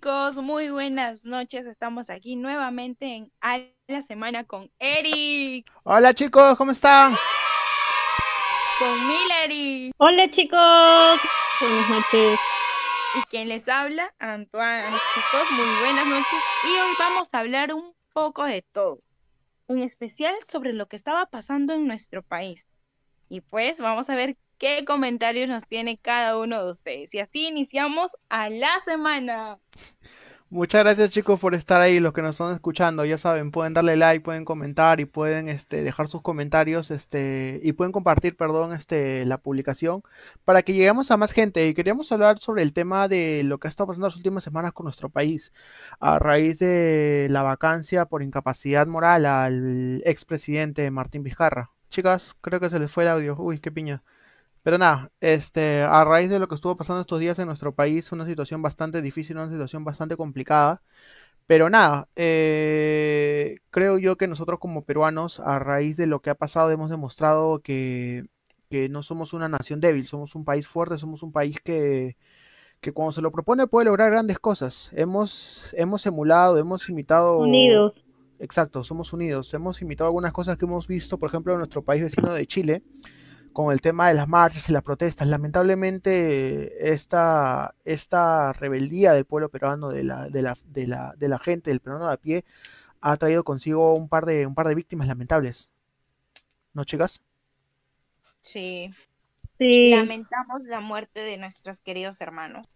chicos, muy buenas noches. Estamos aquí nuevamente en A la Semana con Eric. Hola chicos, ¿cómo están? Con Milary. Hola chicos, buenas noches. Y quien les habla, Antoine. Chicos, muy buenas noches. Y hoy vamos a hablar un poco de todo. En especial sobre lo que estaba pasando en nuestro país. Y pues vamos a ver qué comentarios nos tiene cada uno de ustedes. Y así iniciamos a la semana. Muchas gracias chicos por estar ahí, los que nos están escuchando, ya saben, pueden darle like, pueden comentar y pueden este, dejar sus comentarios este, y pueden compartir, perdón, este, la publicación para que lleguemos a más gente. Y queríamos hablar sobre el tema de lo que ha estado pasando las últimas semanas con nuestro país a raíz de la vacancia por incapacidad moral al expresidente Martín Vizcarra. Chicas, creo que se les fue el audio. Uy, qué piña. Pero nada, este, a raíz de lo que estuvo pasando estos días en nuestro país, una situación bastante difícil, una situación bastante complicada. Pero nada, eh, creo yo que nosotros como peruanos, a raíz de lo que ha pasado, hemos demostrado que, que no somos una nación débil, somos un país fuerte, somos un país que, que cuando se lo propone puede lograr grandes cosas. Hemos, hemos emulado, hemos imitado... Unidos. Exacto, somos unidos. Hemos imitado algunas cosas que hemos visto, por ejemplo, en nuestro país vecino de Chile con el tema de las marchas y las protestas. Lamentablemente, esta, esta rebeldía del pueblo peruano, de la, de la, de la, de la gente, del peruano de a pie, ha traído consigo un par de, un par de víctimas lamentables. ¿No, chicas? Sí. Sí, Lamentamos la muerte de nuestros queridos hermanos.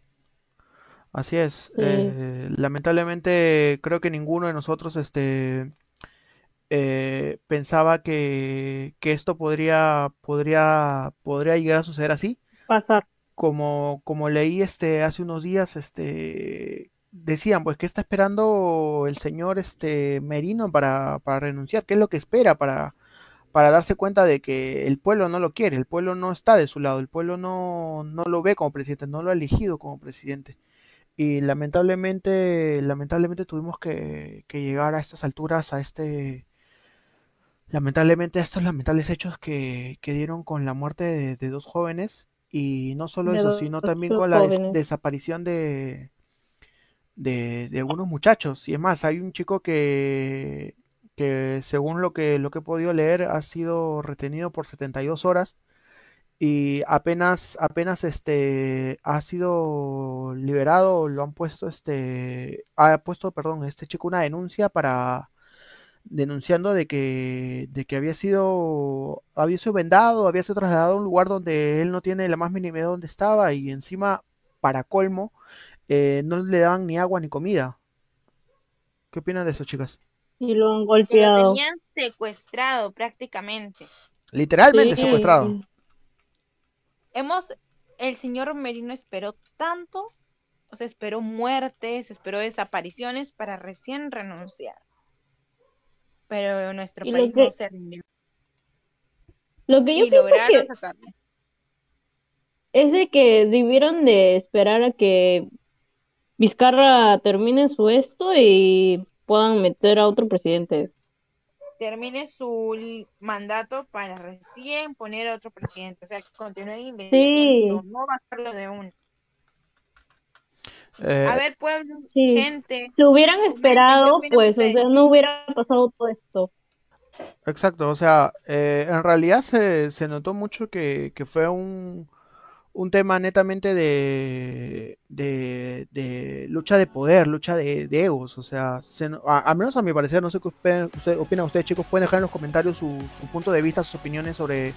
Así es. Eh, lamentablemente, creo que ninguno de nosotros este, eh, pensaba que, que esto podría, podría, podría llegar a suceder así. pasar. Como, como leí este hace unos días, este decían pues que está esperando el señor este Merino para, para renunciar, qué es lo que espera para, para darse cuenta de que el pueblo no lo quiere, el pueblo no está de su lado, el pueblo no, no lo ve como presidente, no lo ha elegido como presidente. Y lamentablemente, lamentablemente tuvimos que, que llegar a estas alturas, a este, Lamentablemente estos lamentables hechos que, que dieron con la muerte de, de dos jóvenes y no solo De eso, dos sino también con la des- desaparición de, de, de algunos muchachos. Y es más, hay un chico que, que según lo que, lo que he podido leer ha sido retenido por 72 horas y apenas, apenas este, ha sido liberado, lo han puesto, este, ha puesto, perdón, este chico una denuncia para denunciando de que, de que había sido, había sido vendado, había sido trasladado a un lugar donde él no tiene la más mínima idea de dónde estaba y encima, para colmo, eh, no le daban ni agua ni comida. ¿Qué opinan de eso, chicas? Y lo han Que lo golpeado. tenían secuestrado prácticamente. Literalmente Sí, secuestrado. Hemos, el señor Merino esperó tanto, o sea, esperó muertes, esperó desapariciones para recién renunciar. Pero nuestro Y país que- no se rindió Lo que yo y lograron que sacarlo. es de que debieron de esperar a que Vizcarra termine su esto y puedan meter a otro presidente. Termine su mandato para recién poner a otro presidente. O sea, que continúen investigaciones, Sí, no, no bajarlo de uno. Eh, A ver, pueblo, sí. gente, Si hubieran esperado, ¿qué opinan pues, o sea, no hubiera pasado todo esto. exacto, o sea, eh, en realidad se, se notó mucho que, que fue un, un tema netamente de, de, de lucha de poder, lucha de, de egos, o sea, se no- a, al menos a mi parecer, no sé qué opinan, usted- opinan ustedes chicos, pueden dejar en los comentarios su, su punto de vista, sus opiniones sobre,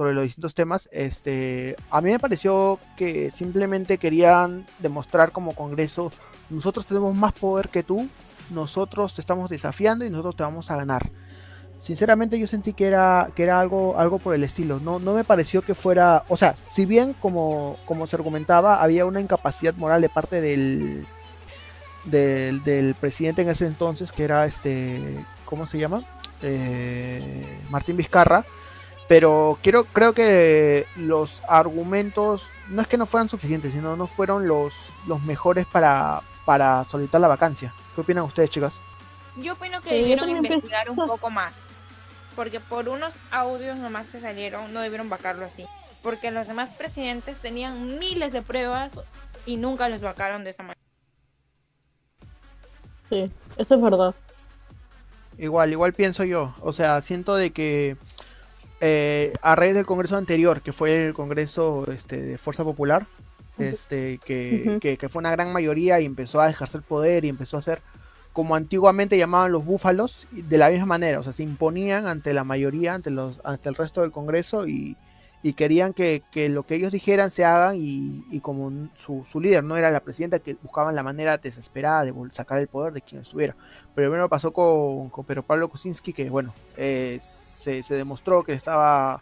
sobre los distintos temas. Este, a mí me pareció que simplemente querían demostrar como Congreso, nosotros tenemos más poder que tú, nosotros te estamos desafiando y nosotros te vamos a ganar. Sinceramente yo sentí que era, que era algo, algo por el estilo. No, no me pareció que fuera. O sea, si bien como, como se argumentaba, había una incapacidad moral de parte del, del, presidente en ese entonces, que era este. ¿Cómo se llama? Eh, Martín Vizcarra. Pero quiero, creo que los argumentos no es que no fueran suficientes, sino no fueron los, los mejores para, para solicitar la vacancia. ¿Qué opinan ustedes, chicas? Yo opino que Sí, debieron investigar un poco más. Porque por unos audios nomás que salieron, no debieron vacarlo así. Porque los demás presidentes tenían miles de pruebas y nunca los vacaron de esa manera. Sí, eso es verdad. Igual, igual pienso yo. O sea, siento de que eh, a raíz del congreso anterior, que fue el congreso este, de Fuerza Popular, este, que, que- que fue una gran mayoría y empezó a ejercer poder y empezó a hacer como antiguamente llamaban los búfalos, de la misma manera, o sea, se imponían ante la mayoría, ante, los, ante el resto del Congreso y, y querían que, que lo que ellos dijeran se hagan y, y como su, su líder no era la presidenta, que buscaban la manera desesperada de sacar el poder de quien estuviera. Pero primero pasó con, con Pedro Pablo Kuczynski, que bueno, eh, se, se demostró que estaba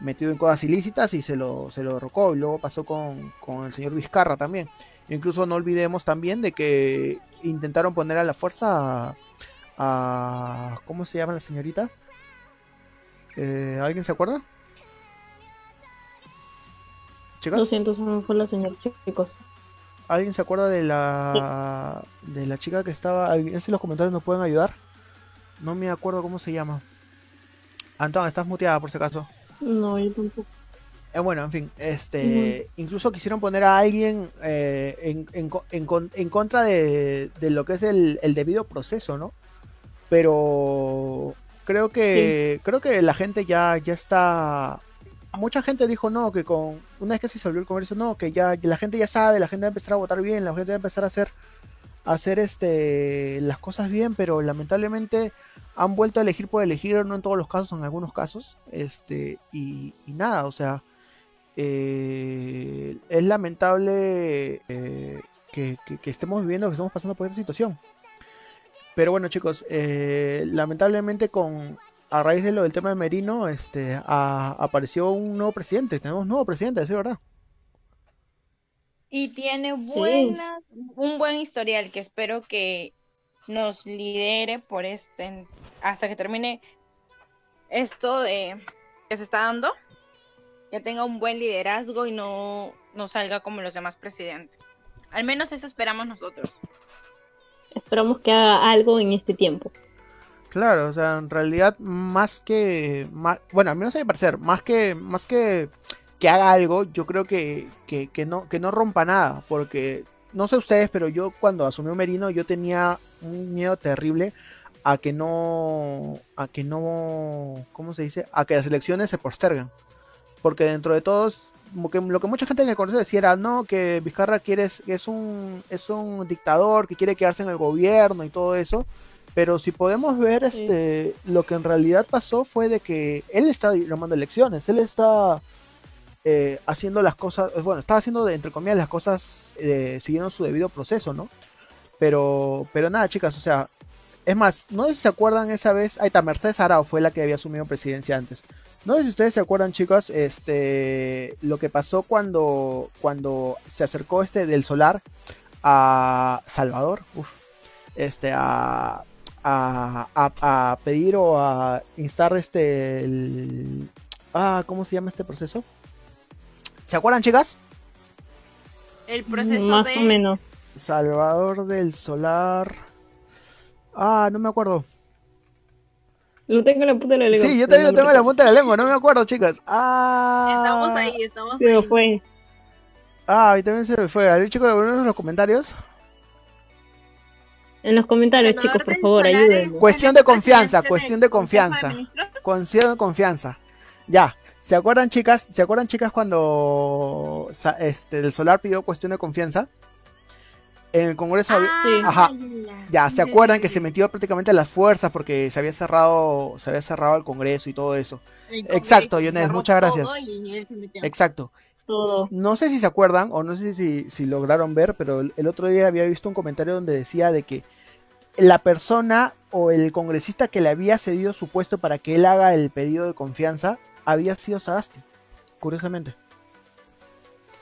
metido en cosas ilícitas y se lo, se lo derrocó. Y luego pasó con, con el señor Vizcarra también. Incluso no olvidemos también de que intentaron poner a la fuerza a, a- ¿cómo se llama la señorita? Eh, ¿Alguien se acuerda? Lo Chicos, siento, se me fue la señora, chicos. ¿alguien se acuerda de la de la chica que estaba? A ver si los comentarios nos pueden ayudar. No me acuerdo cómo se llama. Antón, estás muteada por si acaso. No, yo tampoco. Eh, bueno, en fin, este, incluso quisieron poner a alguien eh, en, en en en contra de, de lo que es el, el debido proceso, ¿no? Pero creo que creo que la gente ya ya está mucha gente dijo no que con una vez que se disolvió el Congreso no que ya la gente ya sabe la gente va a empezar a votar bien la gente va a empezar a hacer a hacer este las cosas bien pero lamentablemente han vuelto a elegir por elegir no en todos los casos en algunos casos este y, y nada o sea eh, es lamentable eh, que, que- que estemos viviendo, que estemos pasando por esta situación. Pero bueno, chicos, eh, lamentablemente con a raíz de lo del tema de Merino, este, a- apareció un nuevo presidente. Tenemos un nuevo presidente, es verdad. Y tiene buenas, un buen historial que espero que nos lidere por este, hasta que termine esto de que se está dando, que tenga un buen liderazgo y no, no salga como los demás presidentes. Al menos eso esperamos nosotros. Esperamos que haga algo en este tiempo. Claro, o sea, en realidad más que, bueno, a mí no sé mi parecer, más que, más que que haga algo, yo creo que, que, que no, que no rompa nada, porque no sé ustedes, pero yo cuando asumió Merino yo tenía un miedo terrible a que no, a que no, ¿cómo se dice? A que las elecciones se posterguen, porque dentro de todos, como que lo que mucha gente en el Congreso decía era, no, que Vizcarra quiere, es, un, es un dictador que quiere quedarse en el gobierno y todo eso, pero si podemos ver, Sí. este, lo que en realidad pasó fue de que él está llamando elecciones, él está eh, haciendo las cosas, eh, bueno, estaba haciendo entre comillas las cosas eh, siguiendo su debido proceso, ¿no? Pero, pero nada, chicas, o sea, es más, no sé si se acuerdan esa vez, ahí está, Mercedes Arao fue la que había asumido presidencia antes. No sé si ustedes se acuerdan, chicos, este, lo que pasó cuando, cuando se acercó este del Solar a Salvador, este, a, a, a, pedir o a instar este, ah, ¿cómo se llama este proceso? ¿Se acuerdan, chicas? El proceso Más de... o menos. Salvador del Solar. Ah, no me acuerdo. Lo tengo en la puta de la lengua. Sí, yo también lo tengo en la punta de la lengua, no me acuerdo, chicas. Ah. Estamos ahí, estamos Se me ahí. fue. Ah, a mí también se me fue. A ver, chicos, en los comentarios. En los comentarios, Salvador chicos, por favor, ayúdenme. es Cuestión de confianza, cuestión de confianza. Conciedo de confianza. Ya. ¿Se acuerdan, chicas? ¿Se acuerdan, chicas, cuando este, el Solar pidió cuestión de confianza? En el Congreso había- Sí. Ajá. ya, ¿se acuerdan que se metió prácticamente a las fuerzas porque se había cerrado, se había cerrado el Congreso y todo eso? Exacto, cerró muchas gracias. Exacto. Todo. No sé si se acuerdan o no sé si, si lograron ver, pero el, el otro día había visto un comentario donde decía de que la persona o el congresista que le había cedido su puesto para que él haga el pedido de confianza había sido Sagasti, curiosamente.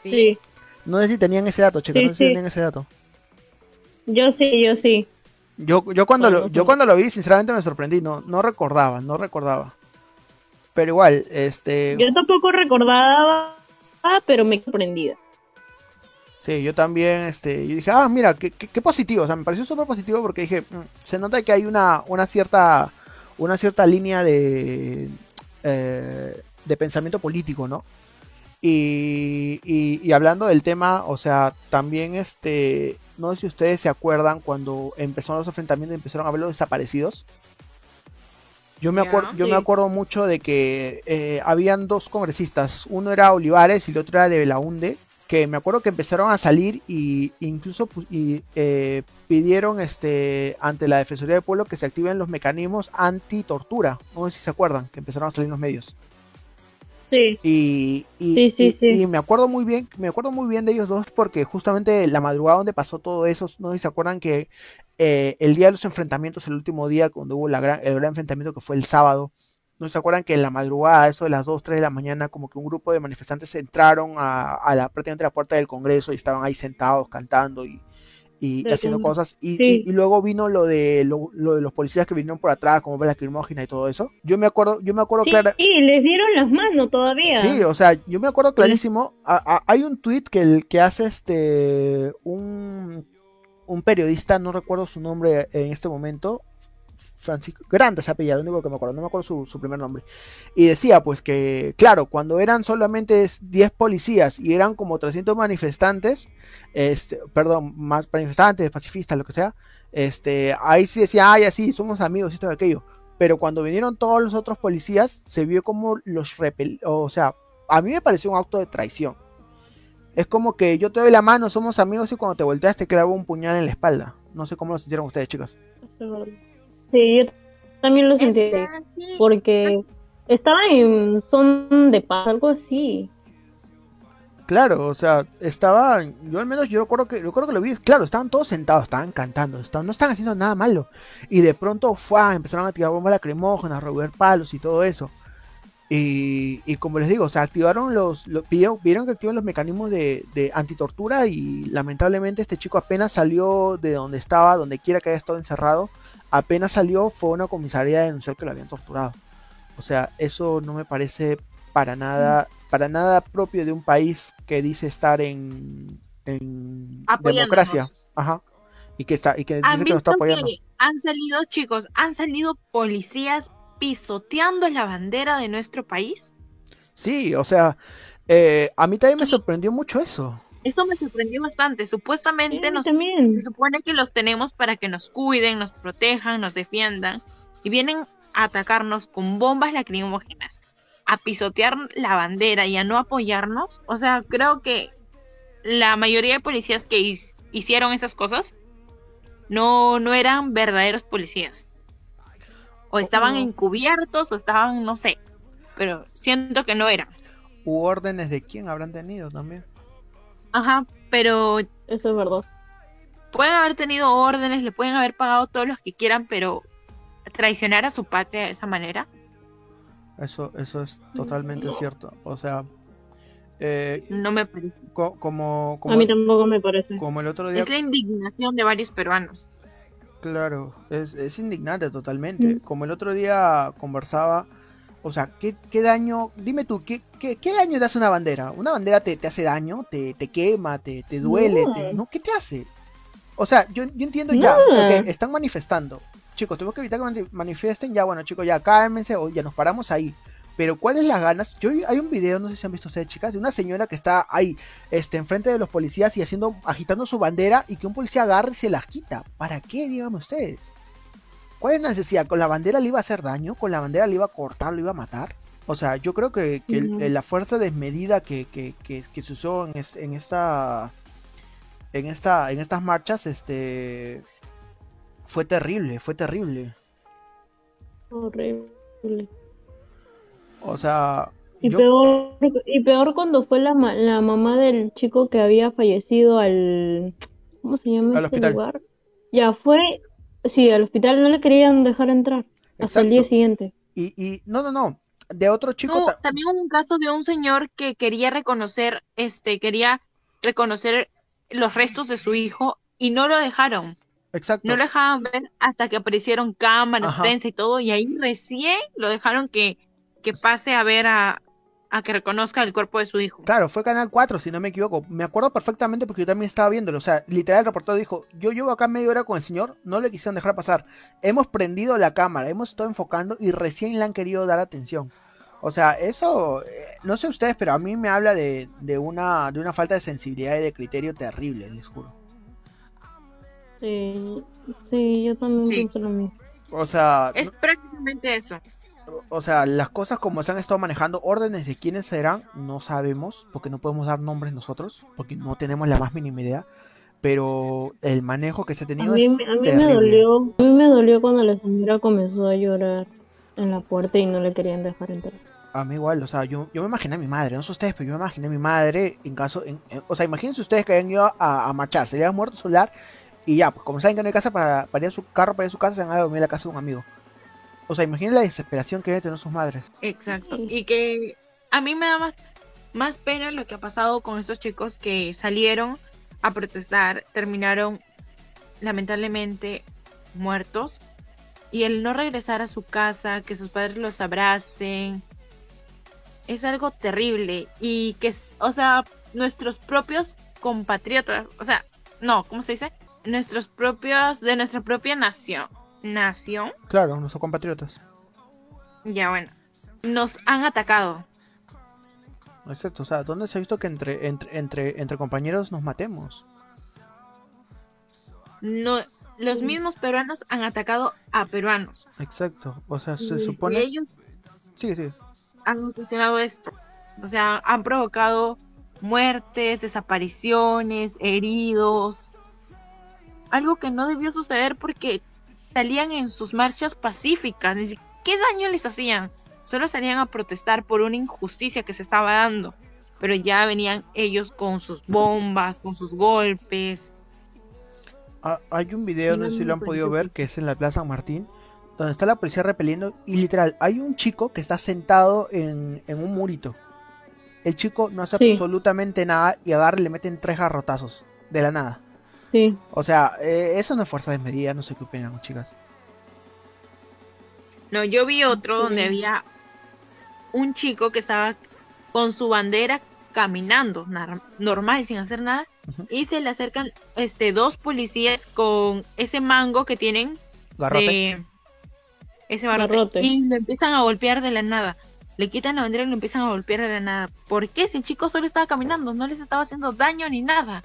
Sí. No sé si tenían ese dato, chicos, Sí, no sé si sí. tenían ese dato. Yo sí, yo sí. Yo, yo cuando lo, yo cuando lo vi, sinceramente me sorprendí, no, no recordaba, no recordaba. Pero igual, este, Yo tampoco recordaba, pero me sorprendida. Sí, yo también, este, yo dije, ah, mira, qué, qué- qué positivo, o sea, me pareció súper positivo porque dije, "Mm, se nota que hay una, una cierta, una cierta línea de, eh, de pensamiento político, ¿no? Y, y, y hablando del tema, o sea, también este, no sé si ustedes se acuerdan cuando empezaron los enfrentamientos y empezaron a ver los desaparecidos. Yo me, acuerdo, yo me acuerdo mucho de que eh, habían dos congresistas, uno era Olivares y el otro era de Belaunde, que me acuerdo que empezaron a salir y incluso pu- y, eh, pidieron este ante la Defensoría del Pueblo que se activen los mecanismos anti-tortura. No sé si se acuerdan, que empezaron a salir en los medios. Sí, Y, y, Sí, sí, y- sí. y me acuerdo muy bien, me acuerdo muy bien de ellos dos porque justamente la madrugada donde pasó todo eso, no sé si se acuerdan que eh, el día de los enfrentamientos, el último día cuando hubo la gran, el gran enfrentamiento que fue el sábado, no se acuerdan que en la madrugada, eso de las 2, 3 de la mañana, como que un grupo de manifestantes entraron a, a la prácticamente a la puerta del Congreso y estaban ahí sentados cantando y, y haciendo cosas. Y, Sí. y- y luego vino lo de lo, lo de los policías que vinieron por atrás, como la lacrimógena y todo eso. Yo me acuerdo, yo me acuerdo sí, clara- y les dieron las manos todavía. Sí, o sea, yo me acuerdo clarísimo. a- a- hay un tweet que, el, que hace este un, un periodista, no recuerdo su nombre en este momento. Francisco Grande se apellida, lo único que me acuerdo, no me acuerdo su, primer nombre. Y decía pues que, claro, cuando eran solamente 10 policías y eran como 300 manifestantes, este, perdón, más manifestantes, pacifistas, lo que sea, este, ahí sí decía, ay, así, somos amigos, esto y aquello. Pero cuando vinieron todos los otros policías, se vio como los repel... O sea, a mí me pareció un acto de traición. Es como que yo te doy la mano, somos amigos y cuando te volteas te clavo un puñal en la espalda. No sé cómo lo sintieron ustedes, chicos. Sí, yo también lo sentí. sí, Porque estaban en son de paz, algo así. Claro, o sea, estaba, yo al menos yo recuerdo que, recuerdo que lo vi, claro, estaban todos sentados, estaban cantando, estaban, no estaban haciendo nada malo. Y de pronto fue, empezaron a tirar bombas lacrimógenas, a robar palos y todo eso. Y, y como les digo, o sea, activaron los, lo- pidieron, pidieron que activen los mecanismos de, de antitortura y lamentablemente este chico apenas salió de donde estaba, donde quiera que haya estado encerrado, apenas salió, fue una comisaría a denunciar que lo habían torturado. O sea, eso no me parece para nada, para nada propio de un país que dice estar en, democracia. Ajá. Y que está, y que ¿Han dice que nos está apoyando. que han salido, chicos, han salido policías pisoteando la bandera de nuestro país? Sí, o sea, eh, a mí también me sorprendió mucho eso. Eso me sorprendió bastante. Supuestamente nos, también. se supone que los tenemos para que nos cuiden, nos protejan, nos defiendan. Y vienen a atacarnos con bombas lacrimógenas, a pisotear la bandera y a no apoyarnos. O sea, creo que la mayoría de policías que his- hicieron esas cosas no, no eran verdaderos policías. O estaban no. encubiertos o estaban, no sé. Pero siento que no eran. U órdenes de quién habrán tenido también. Ajá, pero Eso es verdad. pueden haber tenido órdenes, le pueden haber pagado todos los que quieran, pero traicionar a su patria de esa manera. Eso, eso es totalmente cierto. O sea, eh, No me parece. co- como, como, A mí tampoco me parece. como el otro día Es la indignación de varios peruanos. Claro, es, es indignante totalmente. Mm. Como el otro día conversaba, o sea, ¿qué, qué daño? Dime tú, ¿qué, qué, qué daño te hace una bandera? ¿Una bandera te, te hace daño? ¿Te, te quema? Te, te duele? No. te- ¿no? ¿Qué te hace? O sea, yo, yo entiendo ya, Nada. ok, están manifestando. Chicos, tenemos que evitar que mani- manifiesten. Ya, bueno, chicos, ya cálmense o ya nos paramos ahí. Pero ¿cuáles las ganas? Yo hay un video, no sé si han visto ustedes, chicas, de una señora que está ahí, este, enfrente de los policías y haciendo, agitando su bandera y que un policía agarre y se las quita. ¿Para qué, díganme ustedes? ¿Cuál es la necesidad? ¿Con la bandera le iba a hacer daño? ¿Con la bandera le iba a cortar? ¿Lo iba a matar? O sea, yo creo que, que el- Ujú. la fuerza desmedida que, que, que, que se usó en, es- en esta en esta en estas marchas este fue terrible, fue terrible. Horrible. O sea, Y yo- peor, y peor cuando fue la, ma- la mamá del chico que había fallecido al, ¿cómo se llama Al este hospital. lugar? Ya fue, sí, al hospital no le querían dejar entrar hasta el día siguiente. y, y no, no, no, de otro chico No, ta- también hubo un caso de un señor que quería reconocer, este, quería reconocer los restos de su hijo y no lo dejaron. exacto. No lo dejaban ver hasta que aparecieron cámaras, Ajá. prensa y todo, y ahí recién lo dejaron que, que pase a ver a, a que reconozca el cuerpo de su hijo. Claro, fue Canal 4, si no me equivoco. Me acuerdo perfectamente porque yo también estaba viéndolo. O sea, literal el reportero dijo, yo llevo acá media hora con el señor, no le quisieron dejar pasar. Hemos prendido la cámara, hemos estado enfocando y recién le han querido dar atención. O sea, eso, eh, no sé ustedes, pero a mí me habla de, de, una, de una falta de sensibilidad y de criterio terrible, les juro. Sí, sí, yo también Sí. pienso lo mismo. O sea, Es prácticamente eso. O sea, las cosas como se han estado manejando, órdenes de quiénes serán, no sabemos, porque no podemos dar nombres nosotros, porque no tenemos la más mínima idea. Pero el manejo que se ha A tenido mí, es a mí me dolió, a mí me dolió cuando la señora comenzó a llorar en la puerta y no le querían dejar entrar. A mí igual, o sea, yo, yo me imaginé a mi madre, no sé ustedes, pero yo me imaginé a mi madre en caso, en- en- o sea, imagínense ustedes que hayan ido a, a marchar, se le había muerto celular y ya, pues como saben que no hay casa para, para ir a su carro, para ir a su casa, se van a dormir en la casa de un amigo. O sea, imaginen la desesperación que deben tener sus madres. Exacto. Y que a mí me da más, más pena lo que ha pasado con estos chicos que salieron a protestar, terminaron lamentablemente muertos. Y el no regresar a su casa, que sus padres los abracen, es algo terrible. Y que, o sea, nuestros propios compatriotas, o sea, no, ¿cómo se dice? Nuestros propios, de nuestra propia nación, nación, Claro, nuestros compatriotas. ya bueno, nos han atacado. Exacto, o sea, ¿dónde se ha visto que entre, entre, entre, entre compañeros nos matemos? No, los mismos peruanos han atacado a peruanos. Exacto, o sea, se Y- supone... Y ellos Sí, sí. han ocasionado esto. O sea, han provocado muertes, desapariciones, heridos. Algo que no debió suceder porque salían en sus marchas pacíficas. Ni ¿Qué daño les hacían? Solo salían a protestar por una injusticia que se estaba dando. Pero ya venían ellos con sus bombas, con sus golpes. Ah, hay un video, no sé si lo han podido ver, que es en la Plaza San Martín, donde está la policía repeliendo y literal, hay un chico que está sentado en, en un murito. El chico no hace Sí. absolutamente nada y agarra y le meten tres garrotazos, de la nada. Sí, O sea, eh, eso no es fuerza desmedida, no sé qué opinan, chicas. No, yo vi otro Sí. donde había un chico que estaba con su bandera caminando normal sin hacer nada y se le acercan este dos policías con ese mango que tienen Garrote. de ese barrote Garrote. y lo empiezan a golpear de la nada. Le quitan la bandera y lo empiezan a golpear de la nada. ¿Por qué? Si el chico solo estaba caminando, no les estaba haciendo daño ni nada.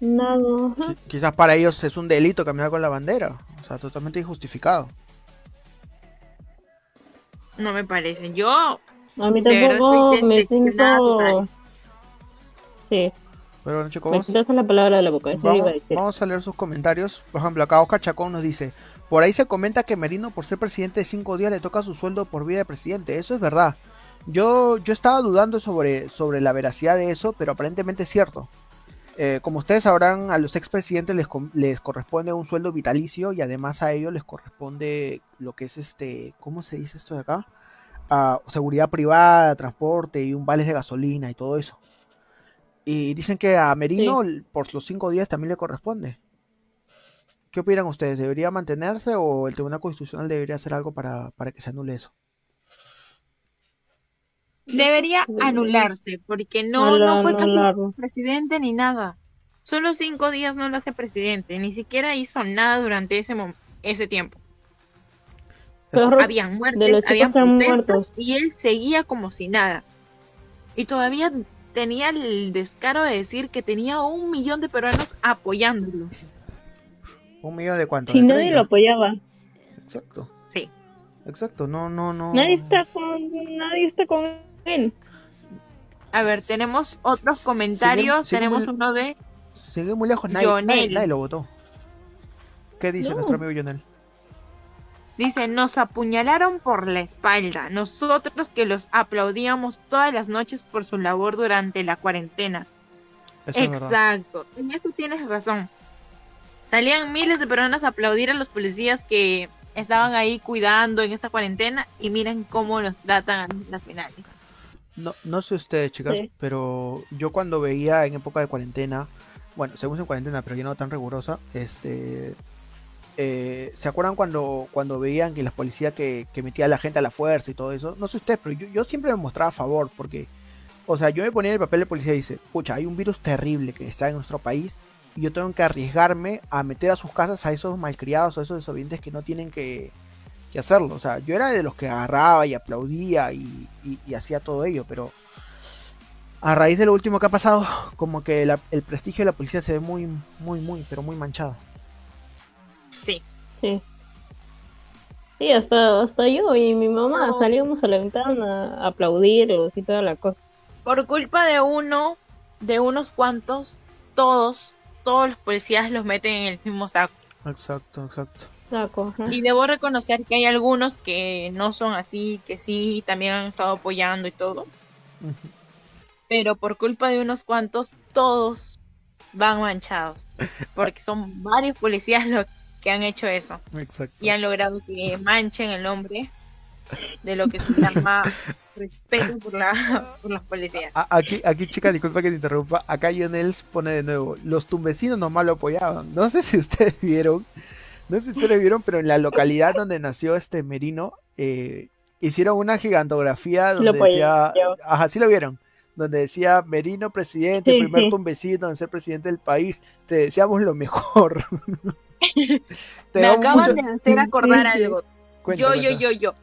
Nada. Qui- Quizás para ellos es un delito caminar con la bandera. O sea, totalmente injustificado. No me parece. Yo A mí tampoco me siento... Sí, Pero bueno, chicos, me la palabra de la boca, eso iba a vamos, decir. vamos a leer sus comentarios. Por ejemplo, acá Oscar Chacón nos dice: Por ahí se comenta que Merino, por ser presidente de cinco días, le toca su sueldo por vida de presidente. Eso es verdad. Yo, yo estaba dudando sobre, sobre la veracidad de eso, pero aparentemente es cierto. Eh, como ustedes sabrán, a los expresidentes les, les corresponde un sueldo vitalicio y además a ellos les corresponde lo que es este, ¿cómo se dice esto de acá? Ah, seguridad privada, transporte y un vales de gasolina y todo eso. Y dicen que a Merino por los cinco días también le corresponde. ¿Qué opinan ustedes? ¿Debería mantenerse o el Tribunal Constitucional debería hacer algo para, para que se anule eso? Debería anularse porque no, no fue casi presidente ni nada. Solo cinco días no lo hace presidente, ni siquiera hizo nada durante ese ese tiempo. Pero- Habían de muertes, habían protestas muerto. y él seguía como si nada. Y todavía tenía el descaro de decir que tenía un millón de peruanos apoyándolo. ¿Un millón de cuánto? Si ¿De nadie 30? lo apoyaba. Exacto. Sí. Exacto, no, no, no. Nadie está con, nadie está con A ver, tenemos otros comentarios. sigue tenemos muy- uno de Sigue muy lejos, nadie, nadie, Jonel. nadie lo votó. ¿Qué dice No. nuestro amigo Jonel? Dice, nos apuñalaron por la espalda, nosotros que los aplaudíamos todas las noches por su labor durante la cuarentena. Eso. Exacto, en eso tienes razón. Salían miles de personas a aplaudir a los policías que estaban ahí cuidando en esta cuarentena y miren cómo los tratan en las finales. No, no sé ustedes, chicas, Sí. pero yo cuando veía en época de cuarentena, bueno, según en cuarentena, pero ya no tan rigurosa, este, eh, ¿se acuerdan cuando, cuando veían que la policía que, que metía a la gente a la fuerza y todo eso? No sé ustedes, pero yo, yo siempre me mostraba a favor, porque, o sea, yo me ponía en el papel de policía y dice, pucha, hay un virus terrible que está en nuestro país y yo tengo que arriesgarme a meter a sus casas a esos malcriados o a esos desobedientes que no tienen que, que hacerlo. O sea, yo era de los que agarraba y aplaudía y, y- y hacía todo ello, pero a raíz de lo último que ha pasado, como que la- el prestigio de la policía se ve muy, muy, muy, pero muy manchado. Sí. Sí. Sí, hasta, hasta yo y mi mamá No. salíamos a la ventana a aplaudirlos y toda la cosa. Por culpa de uno, de unos cuantos, todos, todos los policías los meten en el mismo saco. Exacto, exacto. Y debo reconocer que hay algunos que no son así, que sí, también han estado apoyando y todo. Pero por culpa de unos cuantos, todos van manchados. Porque son varios policías los que han hecho eso. Exacto. Y han logrado que manchen el nombre de lo que se llama respeto por, la, por los policías. Aquí, aquí, chica, disculpa que te interrumpa. Acá Lionels pone de nuevo. Los tumbesinos nomás lo apoyaban. No sé si ustedes vieron. No sé si ustedes vieron, pero en la localidad donde nació este Merino, eh, hicieron una gigantografía Sí lo donde decía. Ajá, sí lo vieron. Donde decía Merino presidente, Sí, primer sí. en ser presidente del país. Te deseamos lo mejor. Te Me acaban mucho- de hacer acordar Sí, sí. algo. Yo, yo, yo, yo.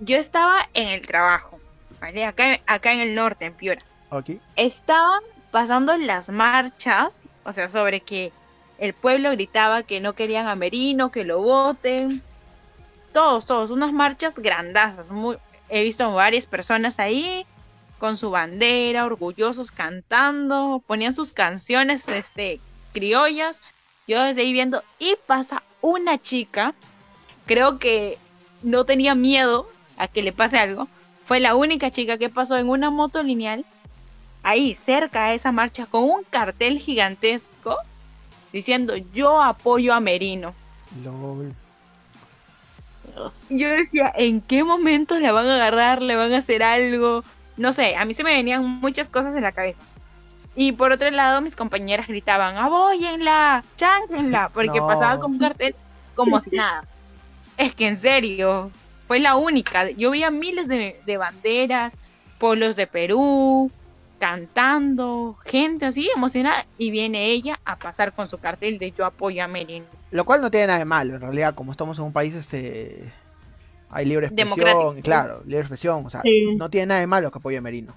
Yo estaba en el trabajo, ¿vale? Acá, acá en el norte, en Piura. Aquí. Estaban pasando las marchas, o sea, sobre que el pueblo gritaba que no querían a Merino, que lo voten. Todos, todos, unas marchas grandazas. Muy, he visto varias personas ahí con su bandera, orgullosos, cantando, ponían sus canciones este, criollas. Yo desde ahí viendo, y pasa una chica, creo que no tenía miedo a que le pase algo. Fue la única chica que pasó en una moto lineal ahí cerca a esa marcha con un cartel gigantesco diciendo yo apoyo a Merino. Yo decía, ¿en qué momento la van a agarrar? ¿Le van a hacer algo? No sé, a mí se me venían muchas cosas en la cabeza. Y por otro lado, mis compañeras gritaban, abóyenla, chánquenla, porque No. pasaba con un cartel como si nada. Es que en serio, fue la única. Yo veía miles de, de banderas, pueblos de Perú, cantando, gente así emocionada, y viene ella a pasar con su cartel de yo apoyo a Merino. Lo cual no tiene nada de malo, en realidad, como estamos en un país, este hay libre expresión, claro, libre expresión, o sea, Sí. no tiene nada de malo que apoye a Merino.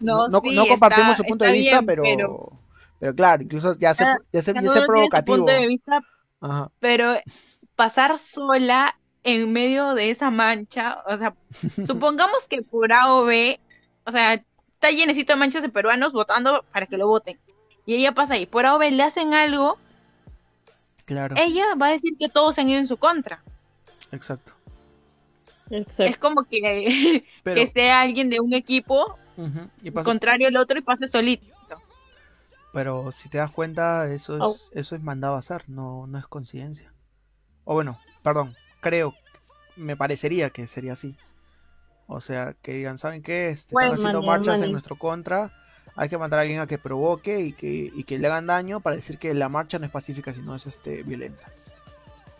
No, no, sí, no compartimos está- su punto de vista, bien, pero, pero claro, incluso ya se, Cada- ya se, ya uno se tiene su provocativo. punto de vista, Ajá. pero pasar sola en medio de esa mancha, o sea, supongamos que por A o B, o sea, está llenecito de manchas de peruanos votando para que lo voten. Y ella pasa ahí, por A o B le hacen algo, Claro, ella va a decir que todos han ido en su contra. exacto. Exacto. Es como que, Pero, que esté alguien de un equipo y pasa- contrario al otro y pase solito. pero si te das cuenta, eso es, eso es mandado a hacer, no, no es coincidencia. O bueno, perdón, creo, me parecería que sería así. O sea, que digan, ¿saben qué? Este, están Bueno, haciendo mani, marchas en nuestro contra. Hay que mandar a alguien a que provoque y que, y que le hagan daño para decir que la marcha no es pacífica, sino es este violenta.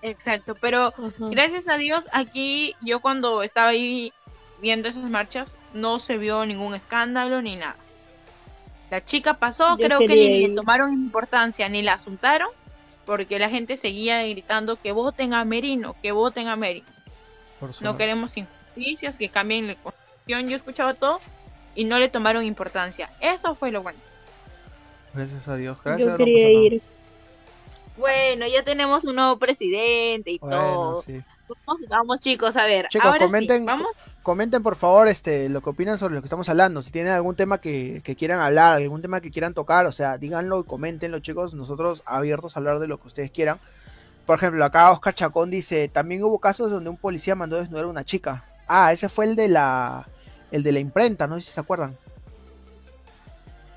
Exacto, pero. Gracias a Dios, aquí yo cuando estaba ahí viendo esas marchas, no se vio ningún escándalo ni nada. La chica pasó, Yo creo que ni le tomaron importancia ni la asuntaron, porque la gente seguía gritando que voten a Merino, que voten a Merino. No queremos injusticias, que cambien la constitución. Yo escuchaba todo y no le tomaron importancia. Eso fue lo bueno. Gracias a Dios. Gracias, Yo quería ir. Bueno, ya tenemos un nuevo presidente y Bueno, todo. sí. Vamos, vamos, chicos, a ver. Chicos, ahora sí, comenten, vamos comenten por favor este lo que opinan sobre lo que estamos hablando. Si tienen algún tema que, que quieran hablar, algún tema que quieran tocar, o sea, díganlo y coméntenlo, chicos. Nosotros abiertos a hablar de lo que ustedes quieran. Por ejemplo, acá Oscar Chacón dice, también hubo casos donde un policía mandó desnudar a una chica. Ah, ese fue el de la el de la imprenta, no sé si se acuerdan.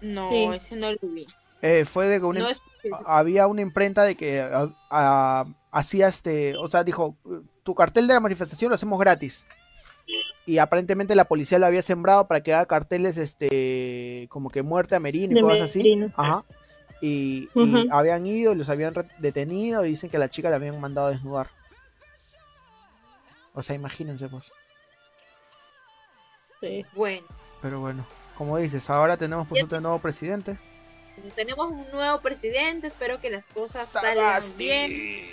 No, Sí. ese no lo vi. Eh, fue de que una, No es- había una imprenta de que a- a- hacía este, o sea, dijo, tu cartel de la manifestación lo hacemos gratis. Y aparentemente la policía lo había sembrado para que haga carteles, este, como que muerte a Merino y De cosas así. Merino. Ajá. Y, habían ido y los habían detenido y dicen que a la chica la habían mandado a desnudar. O sea, imagínense pues. Sí. Bueno, Pero bueno, como dices, ahora tenemos pues Ya- otro nuevo presidente. tenemos un nuevo presidente, espero que las cosas salgan bien.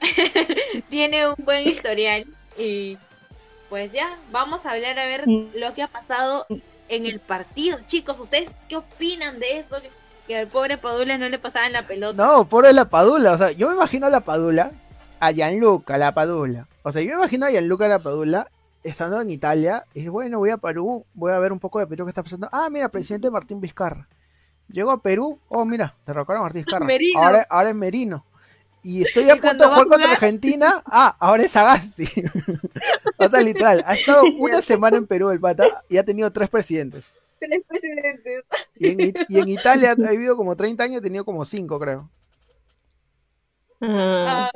tiene un buen historial y pues ya, vamos a hablar a ver lo que ha pasado en el partido. Chicos, ¿ustedes qué opinan de eso? Que al pobre Padula no le pasaban la pelota. No, pobre la Padula. O sea, yo me imagino a la Padula, a Gianluca, la Padula. O sea, yo me imagino a Gianluca, la Padula, estando en Italia. Y dice, bueno, voy a Perú, voy a ver un poco de Perú que está pasando. Ah, mira, presidente Martín Vizcarra. Llegó a Perú. Oh, mira, derrocaron a Martín Vizcarra. Ahora, ahora es Merino y estoy a punto de jugar contra Argentina. Ah, ahora es Agasti. o sea, literal, ha estado una semana en Perú el pata y ha tenido tres presidentes. Tres presidentes. Y en, Italia ha vivido como 30 años, ha tenido como cinco, creo. Ah,